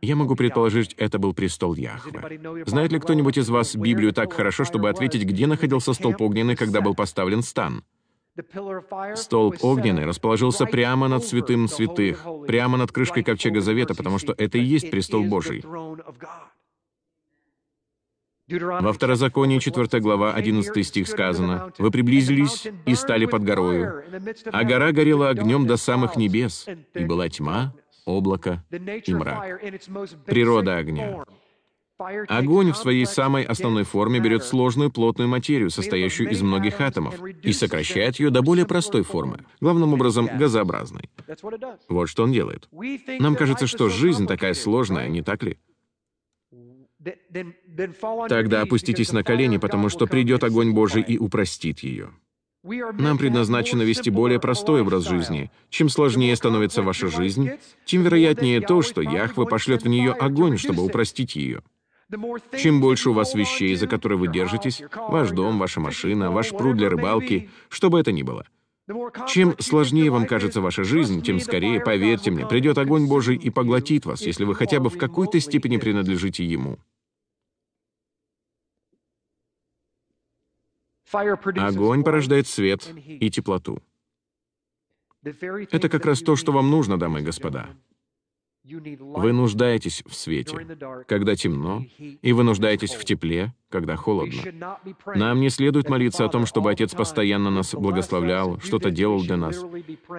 Я могу предположить, это был престол Яхвы. Знает ли кто-нибудь из вас Библию так хорошо, чтобы ответить, где находился столб огненный, когда был поставлен стан? Столб огненный расположился прямо над святым святых, прямо над крышкой ковчега Завета, потому что это и есть престол Божий. Во Второзаконии 4 глава 11 стих сказано, «Вы приблизились и стали под горою, а гора горела огнем до самых небес, и была тьма, облако и мрак. Природа огня. Огонь в своей самой основной форме берет сложную плотную материю, состоящую из многих атомов, и сокращает ее до более простой формы, главным образом газообразной. Вот что он делает. Нам кажется, что жизнь такая сложная, не так ли? Тогда опуститесь на колени, потому что придет огонь Божий и упростит ее. Нам предназначено вести более простой образ жизни. Чем сложнее становится ваша жизнь, тем вероятнее то, что Яхве пошлет в нее огонь, чтобы упростить ее. Чем больше у вас вещей, за которые вы держитесь, ваш дом, ваша машина, ваш пруд для рыбалки, что бы это ни было, чем сложнее вам кажется ваша жизнь, тем скорее, поверьте мне, придет огонь Божий и поглотит вас, если вы хотя бы в какой-то степени принадлежите Ему. Огонь порождает свет и теплоту. Это как раз то, что вам нужно, дамы и господа. Вы нуждаетесь в свете, когда темно, и вы нуждаетесь в тепле, когда холодно. Нам не следует молиться о том, чтобы Отец постоянно нас благословлял, что-то делал для нас.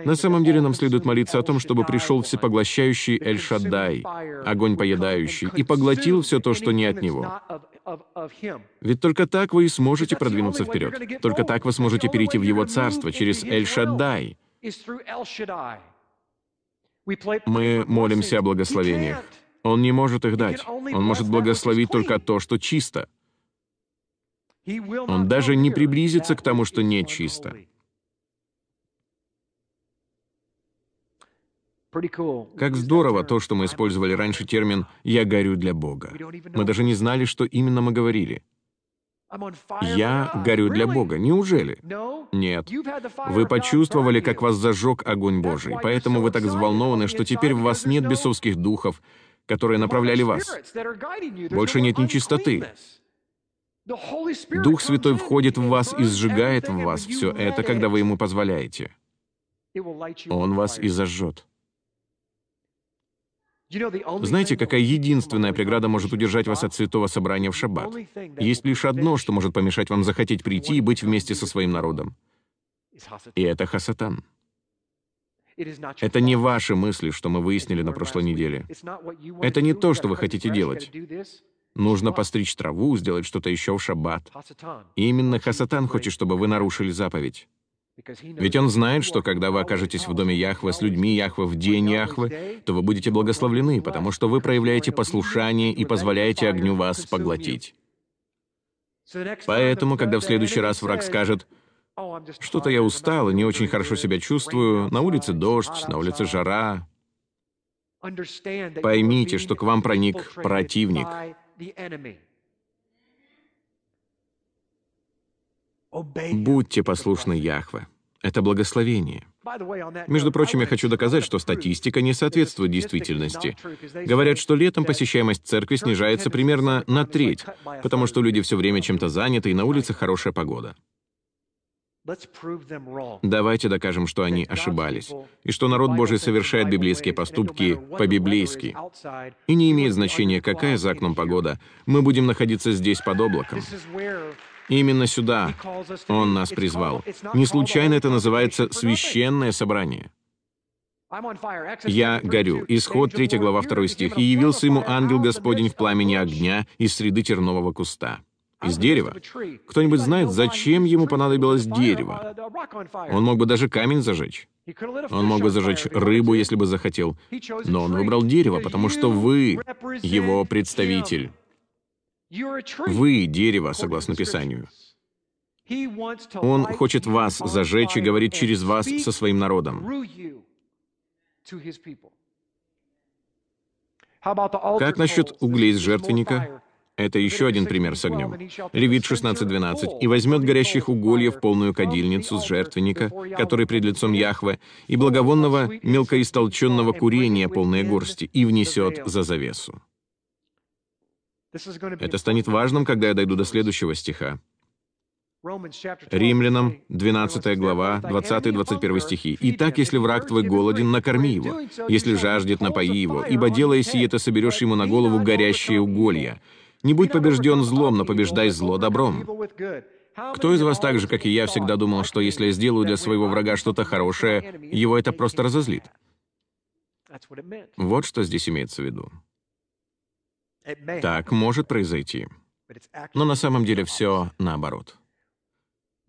На самом деле нам следует молиться о том, чтобы пришел всепоглощающий Эль-Шаддай, огонь поедающий, и поглотил все то, что не от Него. Ведь только так вы и сможете продвинуться вперед. Только так вы сможете перейти в Его Царство через Эль-Шаддай. Мы молимся о благословениях. Он не может их дать. Он может благословить только то, что чисто. Он даже не приблизится к тому, что не чисто. Как здорово то, что мы использовали раньше термин «я горю для Бога». Мы даже не знали, что именно мы говорили. «Я горю для Бога». Неужели? Нет. Вы почувствовали, как вас зажег огонь Божий, поэтому вы так взволнованы, что теперь в вас нет бесовских духов, которые направляли вас. Больше нет нечистоты. Дух Святой входит в вас и сжигает в вас все это, когда вы ему позволяете. Он вас и зажжет. Знаете, какая единственная преграда может удержать вас от святого собрания в шаббат? Есть лишь одно, что может помешать вам захотеть прийти и быть вместе со своим народом. И это хасатан. Это не ваши мысли, что мы выяснили на прошлой неделе. Это не то, что вы хотите делать. Нужно постричь траву, сделать что-то еще в шаббат. И именно Хасатан хочет, чтобы вы нарушили заповедь. Ведь он знает, что когда вы окажетесь в доме Яхвы с людьми Яхвы в день Яхвы, то вы будете благословлены, потому что вы проявляете послушание и позволяете огню вас поглотить. Поэтому, когда в следующий раз враг скажет, «Что-то я устал и не очень хорошо себя чувствую, на улице дождь, на улице жара», поймите, что к вам проник противник. Будьте послушны Яхве. Это благословение. Между прочим, я хочу доказать, что статистика не соответствует действительности. Говорят, что летом посещаемость церкви снижается примерно на треть, потому что люди все время чем-то заняты, и на улице хорошая погода. Давайте докажем, что они ошибались, и что народ Божий совершает библейские поступки по-библейски. И не имеет значения, какая за окном погода, мы будем находиться здесь под облаком. Именно сюда Он нас призвал. Не случайно это называется «священное собрание». «Я горю». Исход 3 глава 2 стих. «И явился ему ангел Господень в пламени огня из среды тернового куста». Из дерева. Кто-нибудь знает, зачем ему понадобилось дерево? Он мог бы даже камень зажечь. Он мог бы зажечь рыбу, если бы захотел. Но он выбрал дерево, потому что вы его представитель. Вы — дерево, согласно Писанию. Он хочет вас зажечь и говорить через вас со своим народом. Как насчет углей с жертвенника? Это еще один пример с огнем. Левит 16.12. «И возьмет горящих угольев полную кадильницу с жертвенника, который пред лицом Яхве, и благовонного мелкоистолченного курения полные горсти, и внесет за завесу». Это станет важным, когда я дойду до следующего стиха. Римлянам, 12 глава, 20-21 стихи. «Итак, если враг твой голоден, накорми его, если жаждет, напои его, ибо делая сие, ты соберешь ему на голову горящие уголья. Не будь побежден злом, но побеждай зло добром». Кто из вас так же, как и я, всегда думал, что если я сделаю для своего врага что-то хорошее, его это просто разозлит? Вот что здесь имеется в виду. Так может произойти. Но на самом деле все наоборот.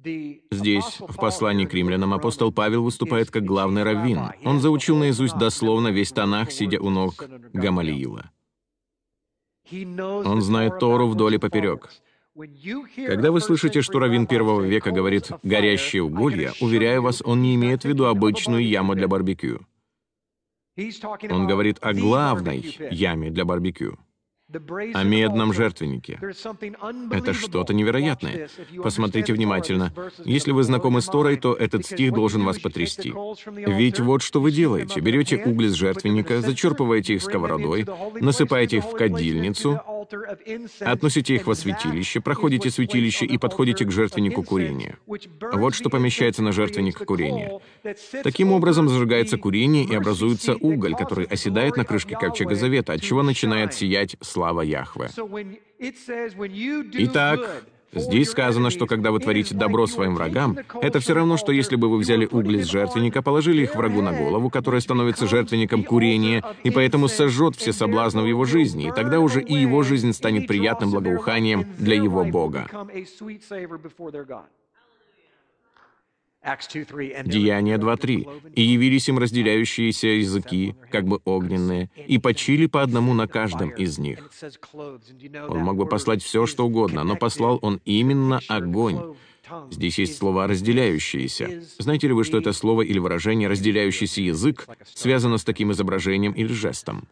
Здесь, в послании к римлянам, апостол Павел выступает как главный раввин. Он заучил наизусть дословно весь Танах, сидя у ног Гамалиила. Он знает Тору вдоль и поперек. Когда вы слышите, что раввин первого века говорит «горящее уголье», уверяю вас, он не имеет в виду обычную яму для барбекю. Он говорит о главной яме для барбекю о медном жертвеннике. Это что-то невероятное. Посмотрите внимательно. Если вы знакомы с Торой, то этот стих должен вас потрясти. Ведь вот что вы делаете. Берете угли с жертвенника, зачерпываете их сковородой, насыпаете их в кадильницу, относите их во святилище, проходите святилище и подходите к жертвеннику курения. Вот что помещается на жертвенник курения. Таким образом зажигается курение и образуется уголь, который оседает на крышке ковчега завета, от чего начинает сиять слава Яхве. Итак, Здесь сказано, что когда вы творите добро своим врагам, это все равно, что если бы вы взяли угли с жертвенника, положили их врагу на голову, который становится жертвенником курения, и поэтому сожжет все соблазны в его жизни, и тогда уже и его жизнь станет приятным благоуханием для его Бога. Деяние 2.3. «И явились им разделяющиеся языки, как бы огненные, и почили по одному на каждом из них». Он мог бы послать все, что угодно, но послал он именно огонь. Здесь есть слова «разделяющиеся». Знаете ли вы, что это слово или выражение «разделяющийся язык» связано с таким изображением или жестом?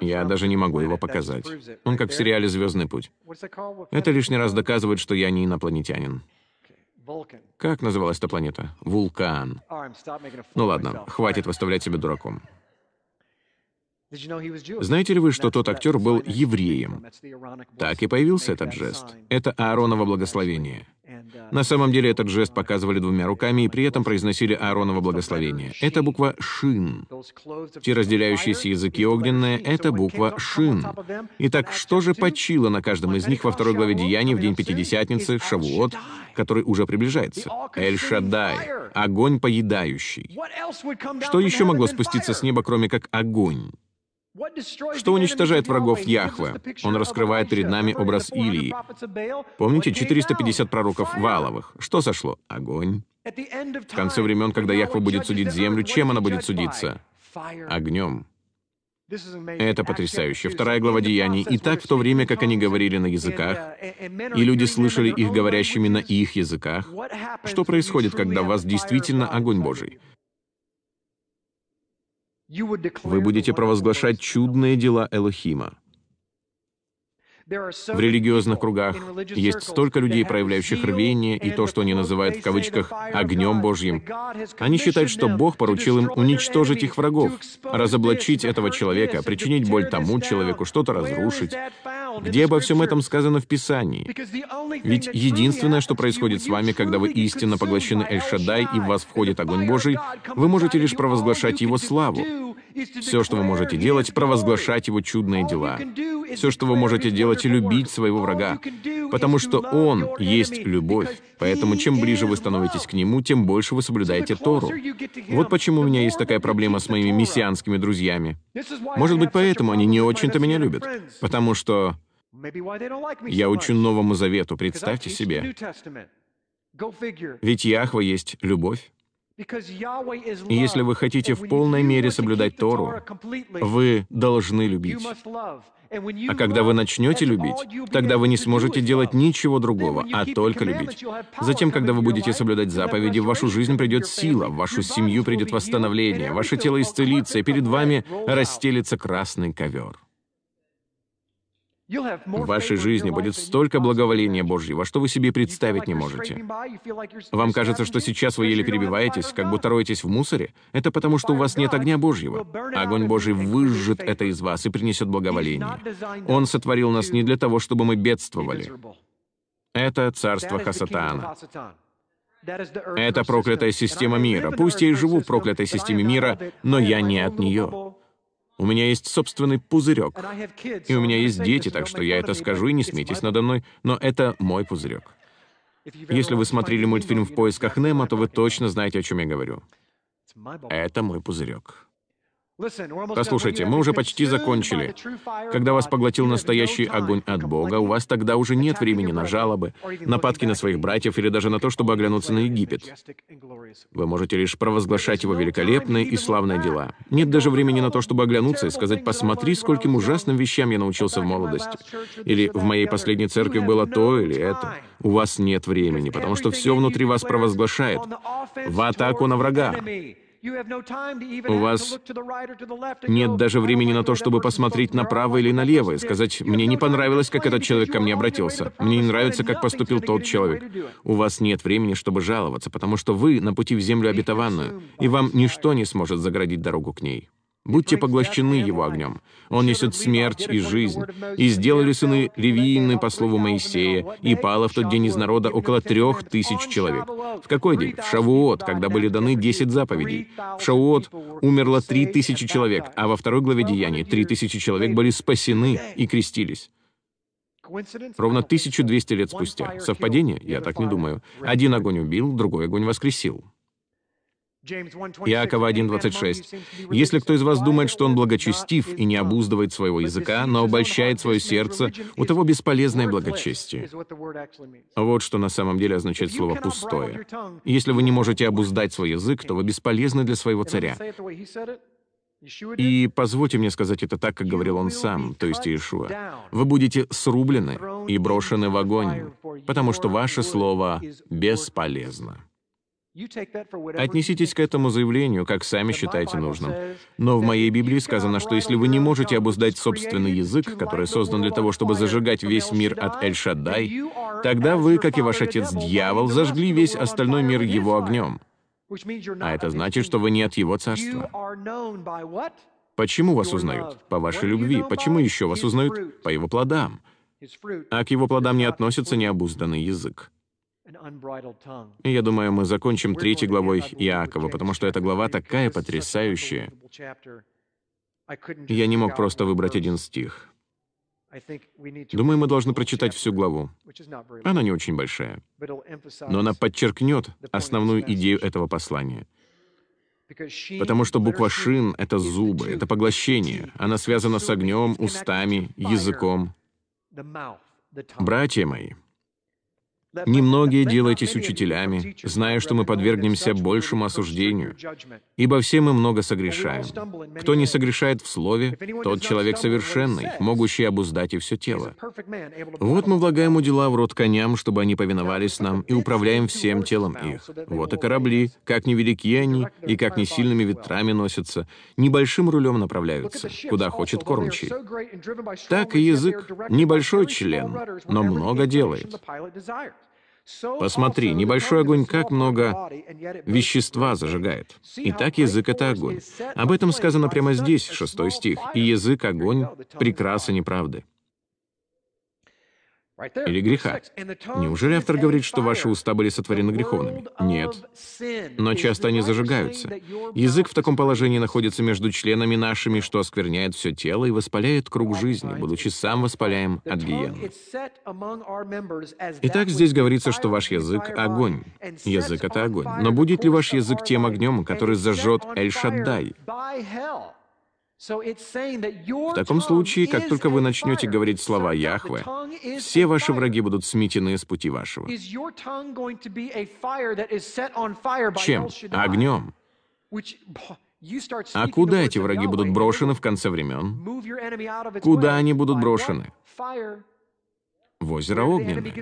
Я даже не могу его показать. Он как в сериале «Звездный путь». Это лишний раз доказывает, что я не инопланетянин. Как называлась эта планета? Вулкан. Ну ладно, хватит выставлять себя дураком. Знаете ли вы, что тот актер был евреем? Так и появился этот жест. Это Аароново благословение. На самом деле этот жест показывали двумя руками и при этом произносили Аароново благословение. Это буква «шин». Те разделяющиеся языки огненные — это буква «шин». Итак, что же почило на каждом из них во второй главе Деяний в день Пятидесятницы, Шавуот, который уже приближается? Эль-Шаддай — огонь поедающий. Что еще могло спуститься с неба, кроме как огонь? Что уничтожает врагов Яхве? Он раскрывает перед нами образ Илии. Помните 450 пророков Валовых? Что сошло? Огонь. В конце времен, когда Яхва будет судить землю, чем она будет судиться? Огнем. Это потрясающе. Вторая глава Деяний. И так в то время, как они говорили на языках, и люди слышали их говорящими на их языках, что происходит, когда в вас действительно огонь Божий? Вы будете провозглашать чудные дела Элохима. В религиозных кругах есть столько людей, проявляющих рвение и то, что они называют в кавычках «огнем Божьим». Они считают, что Бог поручил им уничтожить их врагов, разоблачить этого человека, причинить боль тому человеку, что-то разрушить. Где обо всем этом сказано в Писании? Ведь единственное, что происходит с вами, когда вы истинно поглощены Эль-Шадай и в вас входит огонь Божий, вы можете лишь провозглашать Его славу. Все, что вы можете делать, провозглашать Его чудные дела. Все, что вы можете делать, любить своего врага. Потому что Он есть любовь. Поэтому чем ближе вы становитесь к Нему, тем больше вы соблюдаете Тору. Вот почему у меня есть такая проблема с моими мессианскими друзьями. Может быть, поэтому они не очень-то меня любят. Потому что я учу Новому Завету, представьте себе. Ведь Яхва есть любовь. И если вы хотите в полной мере соблюдать Тору, вы должны любить. А когда вы начнете любить, тогда вы не сможете делать ничего другого, а только любить. Затем, когда вы будете соблюдать заповеди, в вашу жизнь придет сила, в вашу семью придет восстановление, ваше тело исцелится, и перед вами расстелится красный ковер. В вашей жизни будет столько благоволения Божьего, что вы себе представить не можете. Вам кажется, что сейчас вы еле перебиваетесь, как будто роетесь в мусоре? Это потому, что у вас нет огня Божьего. Огонь Божий выжжет это из вас и принесет благоволение. Он сотворил нас не для того, чтобы мы бедствовали. Это царство Хасатана. Это проклятая система мира. Пусть я и живу в проклятой системе мира, но я не от нее. У меня есть собственный пузырек. И у меня есть дети, так что я это скажу, и не смейтесь надо мной, но это мой пузырек. Если вы смотрели мультфильм «В поисках Немо», то вы точно знаете, о чем я говорю. Это мой пузырек. Послушайте, мы уже почти закончили. Когда вас поглотил настоящий огонь от Бога, у вас тогда уже нет времени на жалобы, нападки на своих братьев или даже на то, чтобы оглянуться на Египет. Вы можете лишь провозглашать его великолепные и славные дела. Нет даже времени на то, чтобы оглянуться и сказать «посмотри, скольким ужасным вещам я научился в молодости». Или «в моей последней церкви было то или это». У вас нет времени, потому что все внутри вас провозглашает в атаку на врага. У вас нет даже времени на то, чтобы посмотреть направо или налево и сказать, «Мне не понравилось, как этот человек ко мне обратился. Мне не нравится, как поступил тот человек». У вас нет времени, чтобы жаловаться, потому что вы на пути в землю обетованную, и вам ничто не сможет заградить дорогу к ней. Будьте поглощены его огнем. Он несет смерть и жизнь. И сделали сыны Левиины по слову Моисея, и пало в тот день из народа около трех тысяч человек. В какой день? В Шавуот, когда были даны десять заповедей. В Шавуот умерло три тысячи человек, а во второй главе Деяний три тысячи человек были спасены и крестились. Ровно 1200 лет спустя. Совпадение? Я так не думаю. Один огонь убил, другой огонь воскресил. Иакова 1.26. «Если кто из вас думает, что он благочестив и не обуздывает своего языка, но обольщает свое сердце, у того бесполезное благочестие». Вот что на самом деле означает слово «пустое». Если вы не можете обуздать свой язык, то вы бесполезны для своего царя. И позвольте мне сказать это так, как говорил он сам, то есть Иешуа. Вы будете срублены и брошены в огонь, потому что ваше слово бесполезно. Отнеситесь к этому заявлению, как сами считаете нужным. Но в моей Библии сказано, что если вы не можете обуздать собственный язык, который создан для того, чтобы зажигать весь мир от Эль-Шаддай, тогда вы, как и ваш отец дьявол, зажгли весь остальной мир его огнем. А это значит, что вы не от его царства. Почему вас узнают? По вашей любви. Почему еще вас узнают? По его плодам. А к его плодам не относится необузданный язык. И я думаю, мы закончим третьей главой Иакова, потому что эта глава такая потрясающая. Я не мог просто выбрать один стих. Думаю, мы должны прочитать всю главу. Она не очень большая, но она подчеркнет основную идею этого послания. Потому что буква «шин» — это зубы, это поглощение. Она связана с огнем, устами, языком. Братья мои, Немногие делайтесь учителями, зная, что мы подвергнемся большему осуждению, ибо все мы много согрешаем. Кто не согрешает в слове, тот человек совершенный, могущий обуздать и все тело. Вот мы влагаем удила в рот коням, чтобы они повиновались нам, и управляем всем телом их. Вот и корабли, как невелики они, и как не сильными ветрами носятся, небольшим рулем направляются, куда хочет кормчий. Так и язык — небольшой член, но много делает. Посмотри, небольшой огонь как много вещества зажигает. Итак, язык — это огонь. Об этом сказано прямо здесь, шестой стих. «И язык — огонь, прекраса неправды». Или греха. Неужели автор говорит, что ваши уста были сотворены греховными? Нет. Но часто они зажигаются. Язык в таком положении находится между членами нашими, что оскверняет все тело и воспаляет круг жизни, будучи сам воспаляем от гиены. Итак, здесь говорится, что ваш язык — огонь. Язык — это огонь. Но будет ли ваш язык тем огнем, который зажжет Эль-Шаддай? В таком случае, как только вы начнете говорить слова Яхве, все ваши враги будут сметены с пути вашего. Чем? Огнем. А куда эти враги будут брошены в конце времен? Куда они будут брошены? В озеро Огненное.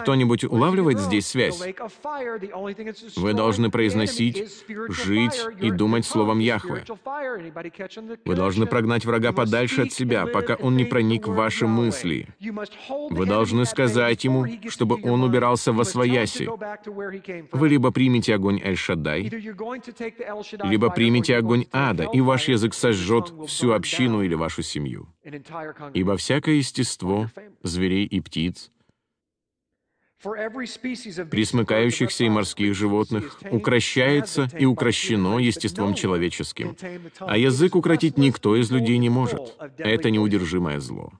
Кто-нибудь улавливает здесь связь? Вы должны произносить, жить и думать словом Яхве. Вы должны прогнать врага подальше от себя, пока он не проник в ваши мысли. Вы должны сказать ему, чтобы он убирался во свояси. Вы либо примете огонь Эль-Шаддай, либо примете огонь ада, и ваш язык сожжет всю общину или вашу семью. Ибо всякое естество, зверей и птиц, присмыкающихся и морских животных, укращается и укращено естеством человеческим. А язык укротить никто из людей не может. Это неудержимое зло.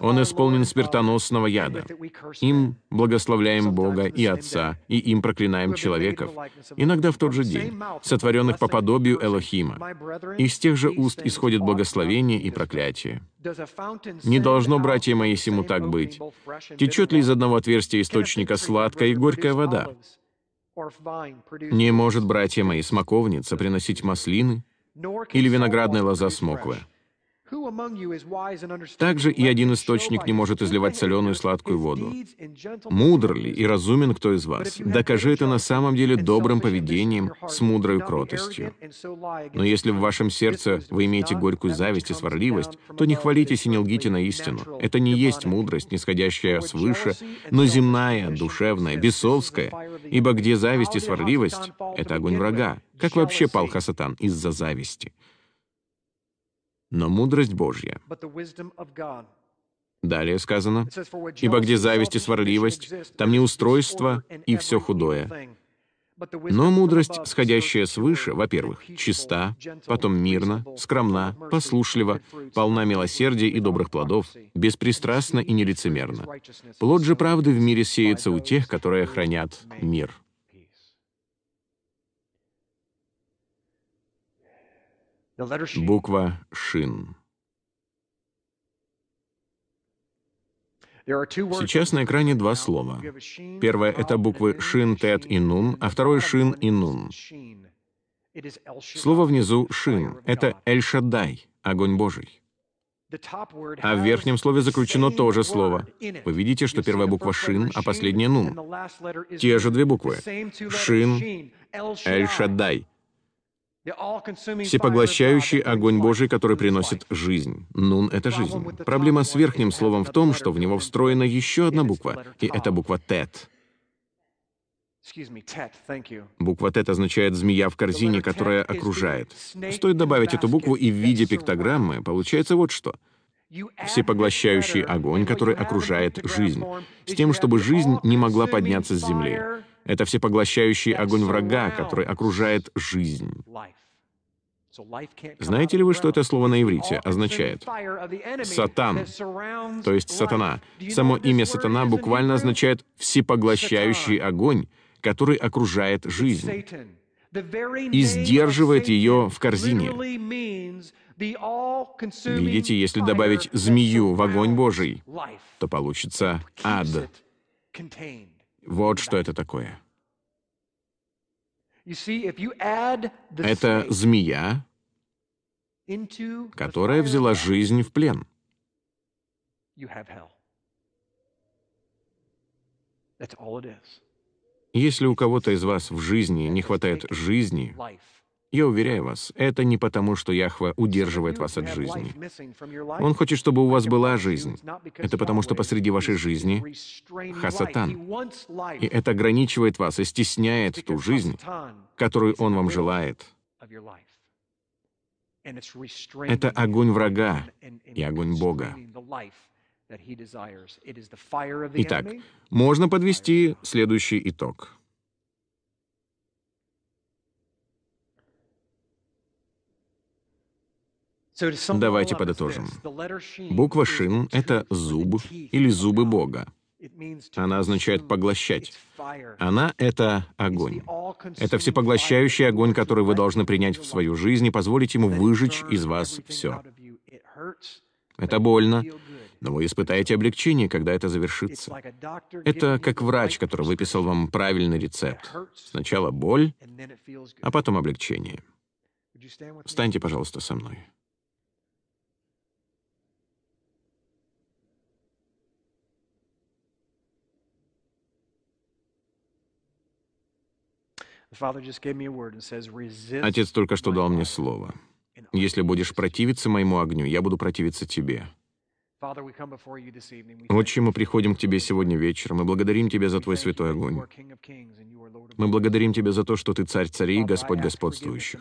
Он исполнен смертоносного яда. Им благословляем Бога и Отца, и им проклинаем человеков, иногда в тот же день, сотворенных по подобию Элохима. Из тех же уст исходит благословение и проклятие. Не должно, братья мои, сему так быть. Течет ли из одного отверстия источника сладкая и горькая вода? Не может, братья мои, смоковница приносить маслины или виноградная лоза смоквы. Также и один источник не может изливать соленую сладкую воду. Мудр ли и разумен кто из вас? Докажи это на самом деле добрым поведением, с мудрой кротостью. Но если в вашем сердце вы имеете горькую зависть и сварливость, то не хвалитесь и не лгите на истину. Это не есть мудрость, нисходящая свыше, но земная, душевная, бесовская. Ибо где зависть и сварливость — это огонь врага. Как вообще пал Хасатан? Из-за зависти но мудрость Божья. Далее сказано, «Ибо где зависть и сварливость, там неустройство и все худое. Но мудрость, сходящая свыше, во-первых, чиста, потом мирна, скромна, послушлива, полна милосердия и добрых плодов, беспристрастна и нелицемерна. Плод же правды в мире сеется у тех, которые хранят мир». Буква «Шин». Сейчас на экране два слова. Первое — это буквы «шин», «тет» и «нун», а второе — «шин» и «нун». Слово внизу «шин» — это «эль-шаддай», огонь Божий. А в верхнем слове заключено то же слово. Вы видите, что первая буква «шин», а последняя «нун». Те же две буквы. «Шин», «эль-шаддай». Всепоглощающий огонь Божий, который приносит жизнь. Нун — это жизнь. Проблема с верхним словом в том, что в него встроена еще одна буква, и это буква «тет». Буква «тет» означает «змея в корзине, которая окружает». Стоит добавить эту букву, и в виде пиктограммы получается вот что. Всепоглощающий огонь, который окружает жизнь, с тем, чтобы жизнь не могла подняться с земли. Это всепоглощающий огонь врага, который окружает жизнь. Знаете ли вы, что это слово на иврите означает? Сатан, то есть сатана. Само имя сатана буквально означает «всепоглощающий огонь», который окружает жизнь и сдерживает ее в корзине. Видите, если добавить змею в огонь Божий, то получится ад. Вот что это такое. Это змея, которая взяла жизнь в плен. Если у кого-то из вас в жизни не хватает жизни, я уверяю вас, это не потому, что Яхва удерживает вас от жизни. Он хочет, чтобы у вас была жизнь. Это потому, что посреди вашей жизни Хасатан. И это ограничивает вас и стесняет ту жизнь, которую он вам желает. Это огонь врага и огонь Бога. Итак, можно подвести следующий итог. Давайте подытожим. Буква «шин» — это «зуб» или «зубы Бога». Она означает «поглощать». Она — это огонь. Это всепоглощающий огонь, который вы должны принять в свою жизнь и позволить ему выжечь из вас все. Это больно, но вы испытаете облегчение, когда это завершится. Это как врач, который выписал вам правильный рецепт. Сначала боль, а потом облегчение. Встаньте, пожалуйста, со мной. Отец только что дал мне слово. Если будешь противиться моему огню, я буду противиться тебе. Отче, мы приходим к Тебе сегодня вечером и благодарим Тебя за Твой святой огонь. Мы благодарим Тебя за то, что Ты царь царей и Господь господствующих.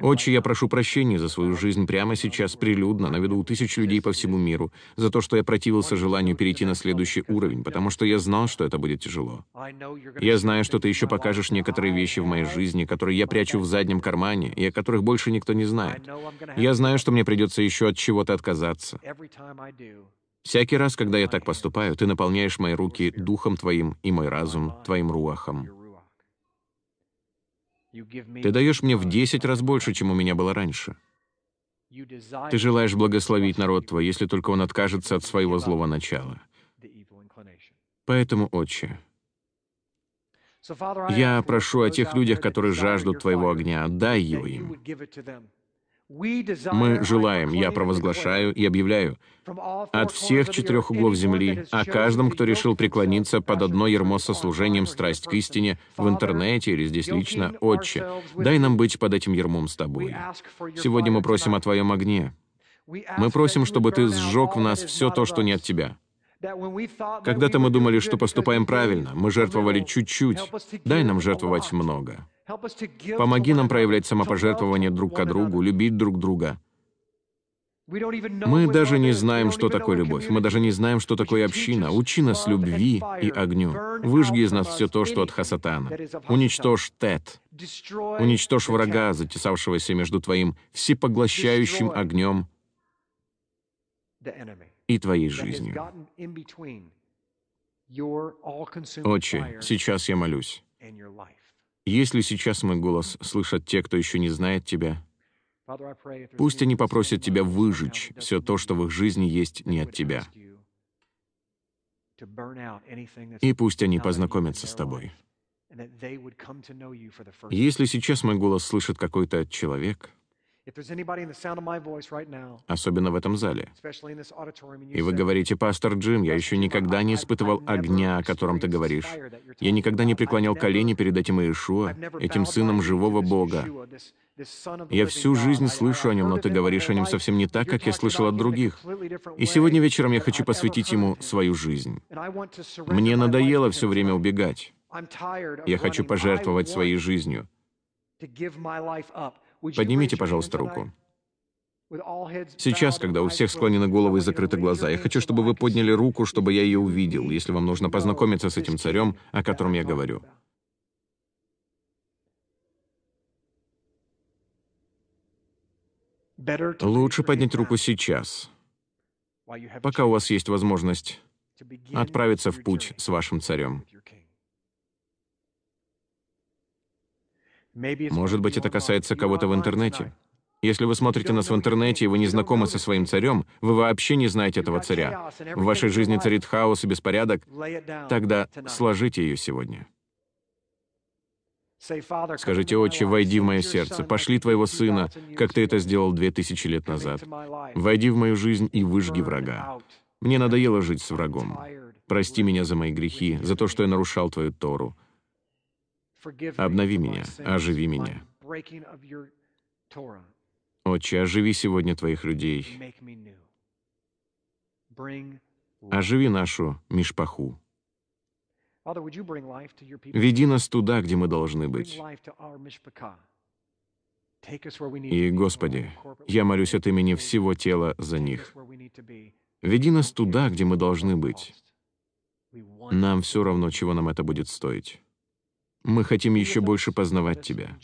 Отче, я прошу прощения за свою жизнь прямо сейчас, прилюдно, на виду у тысяч людей по всему миру, за то, что я противился желанию перейти на следующий уровень, потому что я знал, что это будет тяжело. Я знаю, что Ты еще покажешь некоторые вещи в моей жизни, которые я прячу в заднем кармане, и о которых больше никто не знает. Я знаю, что мне придется еще от чего-то отказаться. Всякий раз, когда я так поступаю, ты наполняешь мои руки духом твоим и мой разум твоим руахом. Ты даешь мне в десять раз больше, чем у меня было раньше. Ты желаешь благословить народ твой, если только он откажется от своего злого начала. Поэтому, Отче, я прошу о тех людях, которые жаждут Твоего огня, дай его им. Мы желаем, я провозглашаю и объявляю, от всех четырех углов земли, о каждом, кто решил преклониться под одно ермо со служением «Страсть к истине» в интернете или здесь лично, «Отче, дай нам быть под этим ермом с Тобой». Сегодня мы просим о Твоем огне. Мы просим, чтобы Ты сжег в нас все то, что не от Тебя. Когда-то мы думали, что поступаем правильно, мы жертвовали чуть-чуть. Дай нам жертвовать много. Помоги нам проявлять самопожертвование друг к другу, любить друг друга. Мы даже не знаем, что такое любовь. Мы даже не знаем, что такое община. Учи нас любви и огню. Выжги из нас все то, что от Хасатана. Уничтожь Тет. Уничтожь врага, затесавшегося между твоим всепоглощающим огнем и твоей жизнью. Отче, сейчас я молюсь. Если сейчас мой голос слышат те, кто еще не знает Тебя, пусть они попросят Тебя выжечь все то, что в их жизни есть не от Тебя. И пусть они познакомятся с Тобой. Если сейчас мой голос слышит какой-то человек, особенно в этом зале. И вы говорите, «Пастор Джим, я еще никогда не испытывал огня, о котором ты говоришь. Я никогда не преклонял колени перед этим Иешуа, этим сыном живого Бога. Я всю жизнь слышу о нем, но ты говоришь о нем совсем не так, как я слышал от других. И сегодня вечером я хочу посвятить ему свою жизнь. Мне надоело все время убегать. Я хочу пожертвовать своей жизнью. Поднимите, пожалуйста, руку. Сейчас, когда у всех склонены головы и закрыты глаза, я хочу, чтобы вы подняли руку, чтобы я ее увидел, если вам нужно познакомиться с этим царем, о котором я говорю. Лучше поднять руку сейчас, пока у вас есть возможность отправиться в путь с вашим царем. Может быть, это касается кого-то в интернете. Если вы смотрите нас в интернете, и вы не знакомы со своим царем, вы вообще не знаете этого царя. В вашей жизни царит хаос и беспорядок, тогда сложите ее сегодня. Скажите, «Отче, войди в мое сердце, пошли твоего сына, как ты это сделал две тысячи лет назад. Войди в мою жизнь и выжги врага. Мне надоело жить с врагом. Прости меня за мои грехи, за то, что я нарушал твою Тору. Обнови меня, оживи меня. Отче, оживи сегодня Твоих людей. Оживи нашу Мишпаху. Веди нас туда, где мы должны быть. И, Господи, я молюсь от имени всего тела за них. Веди нас туда, где мы должны быть. Нам все равно, чего нам это будет стоить. Мы хотим еще больше познавать Тебя.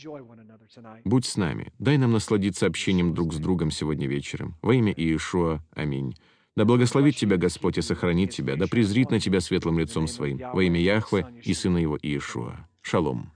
Будь с нами. Дай нам насладиться общением друг с другом сегодня вечером. Во имя Иешуа. Аминь. Да благословит тебя Господь и сохранит тебя, да презрит на тебя светлым лицом своим. Во имя Яхве и Сына Его Иешуа. Шалом.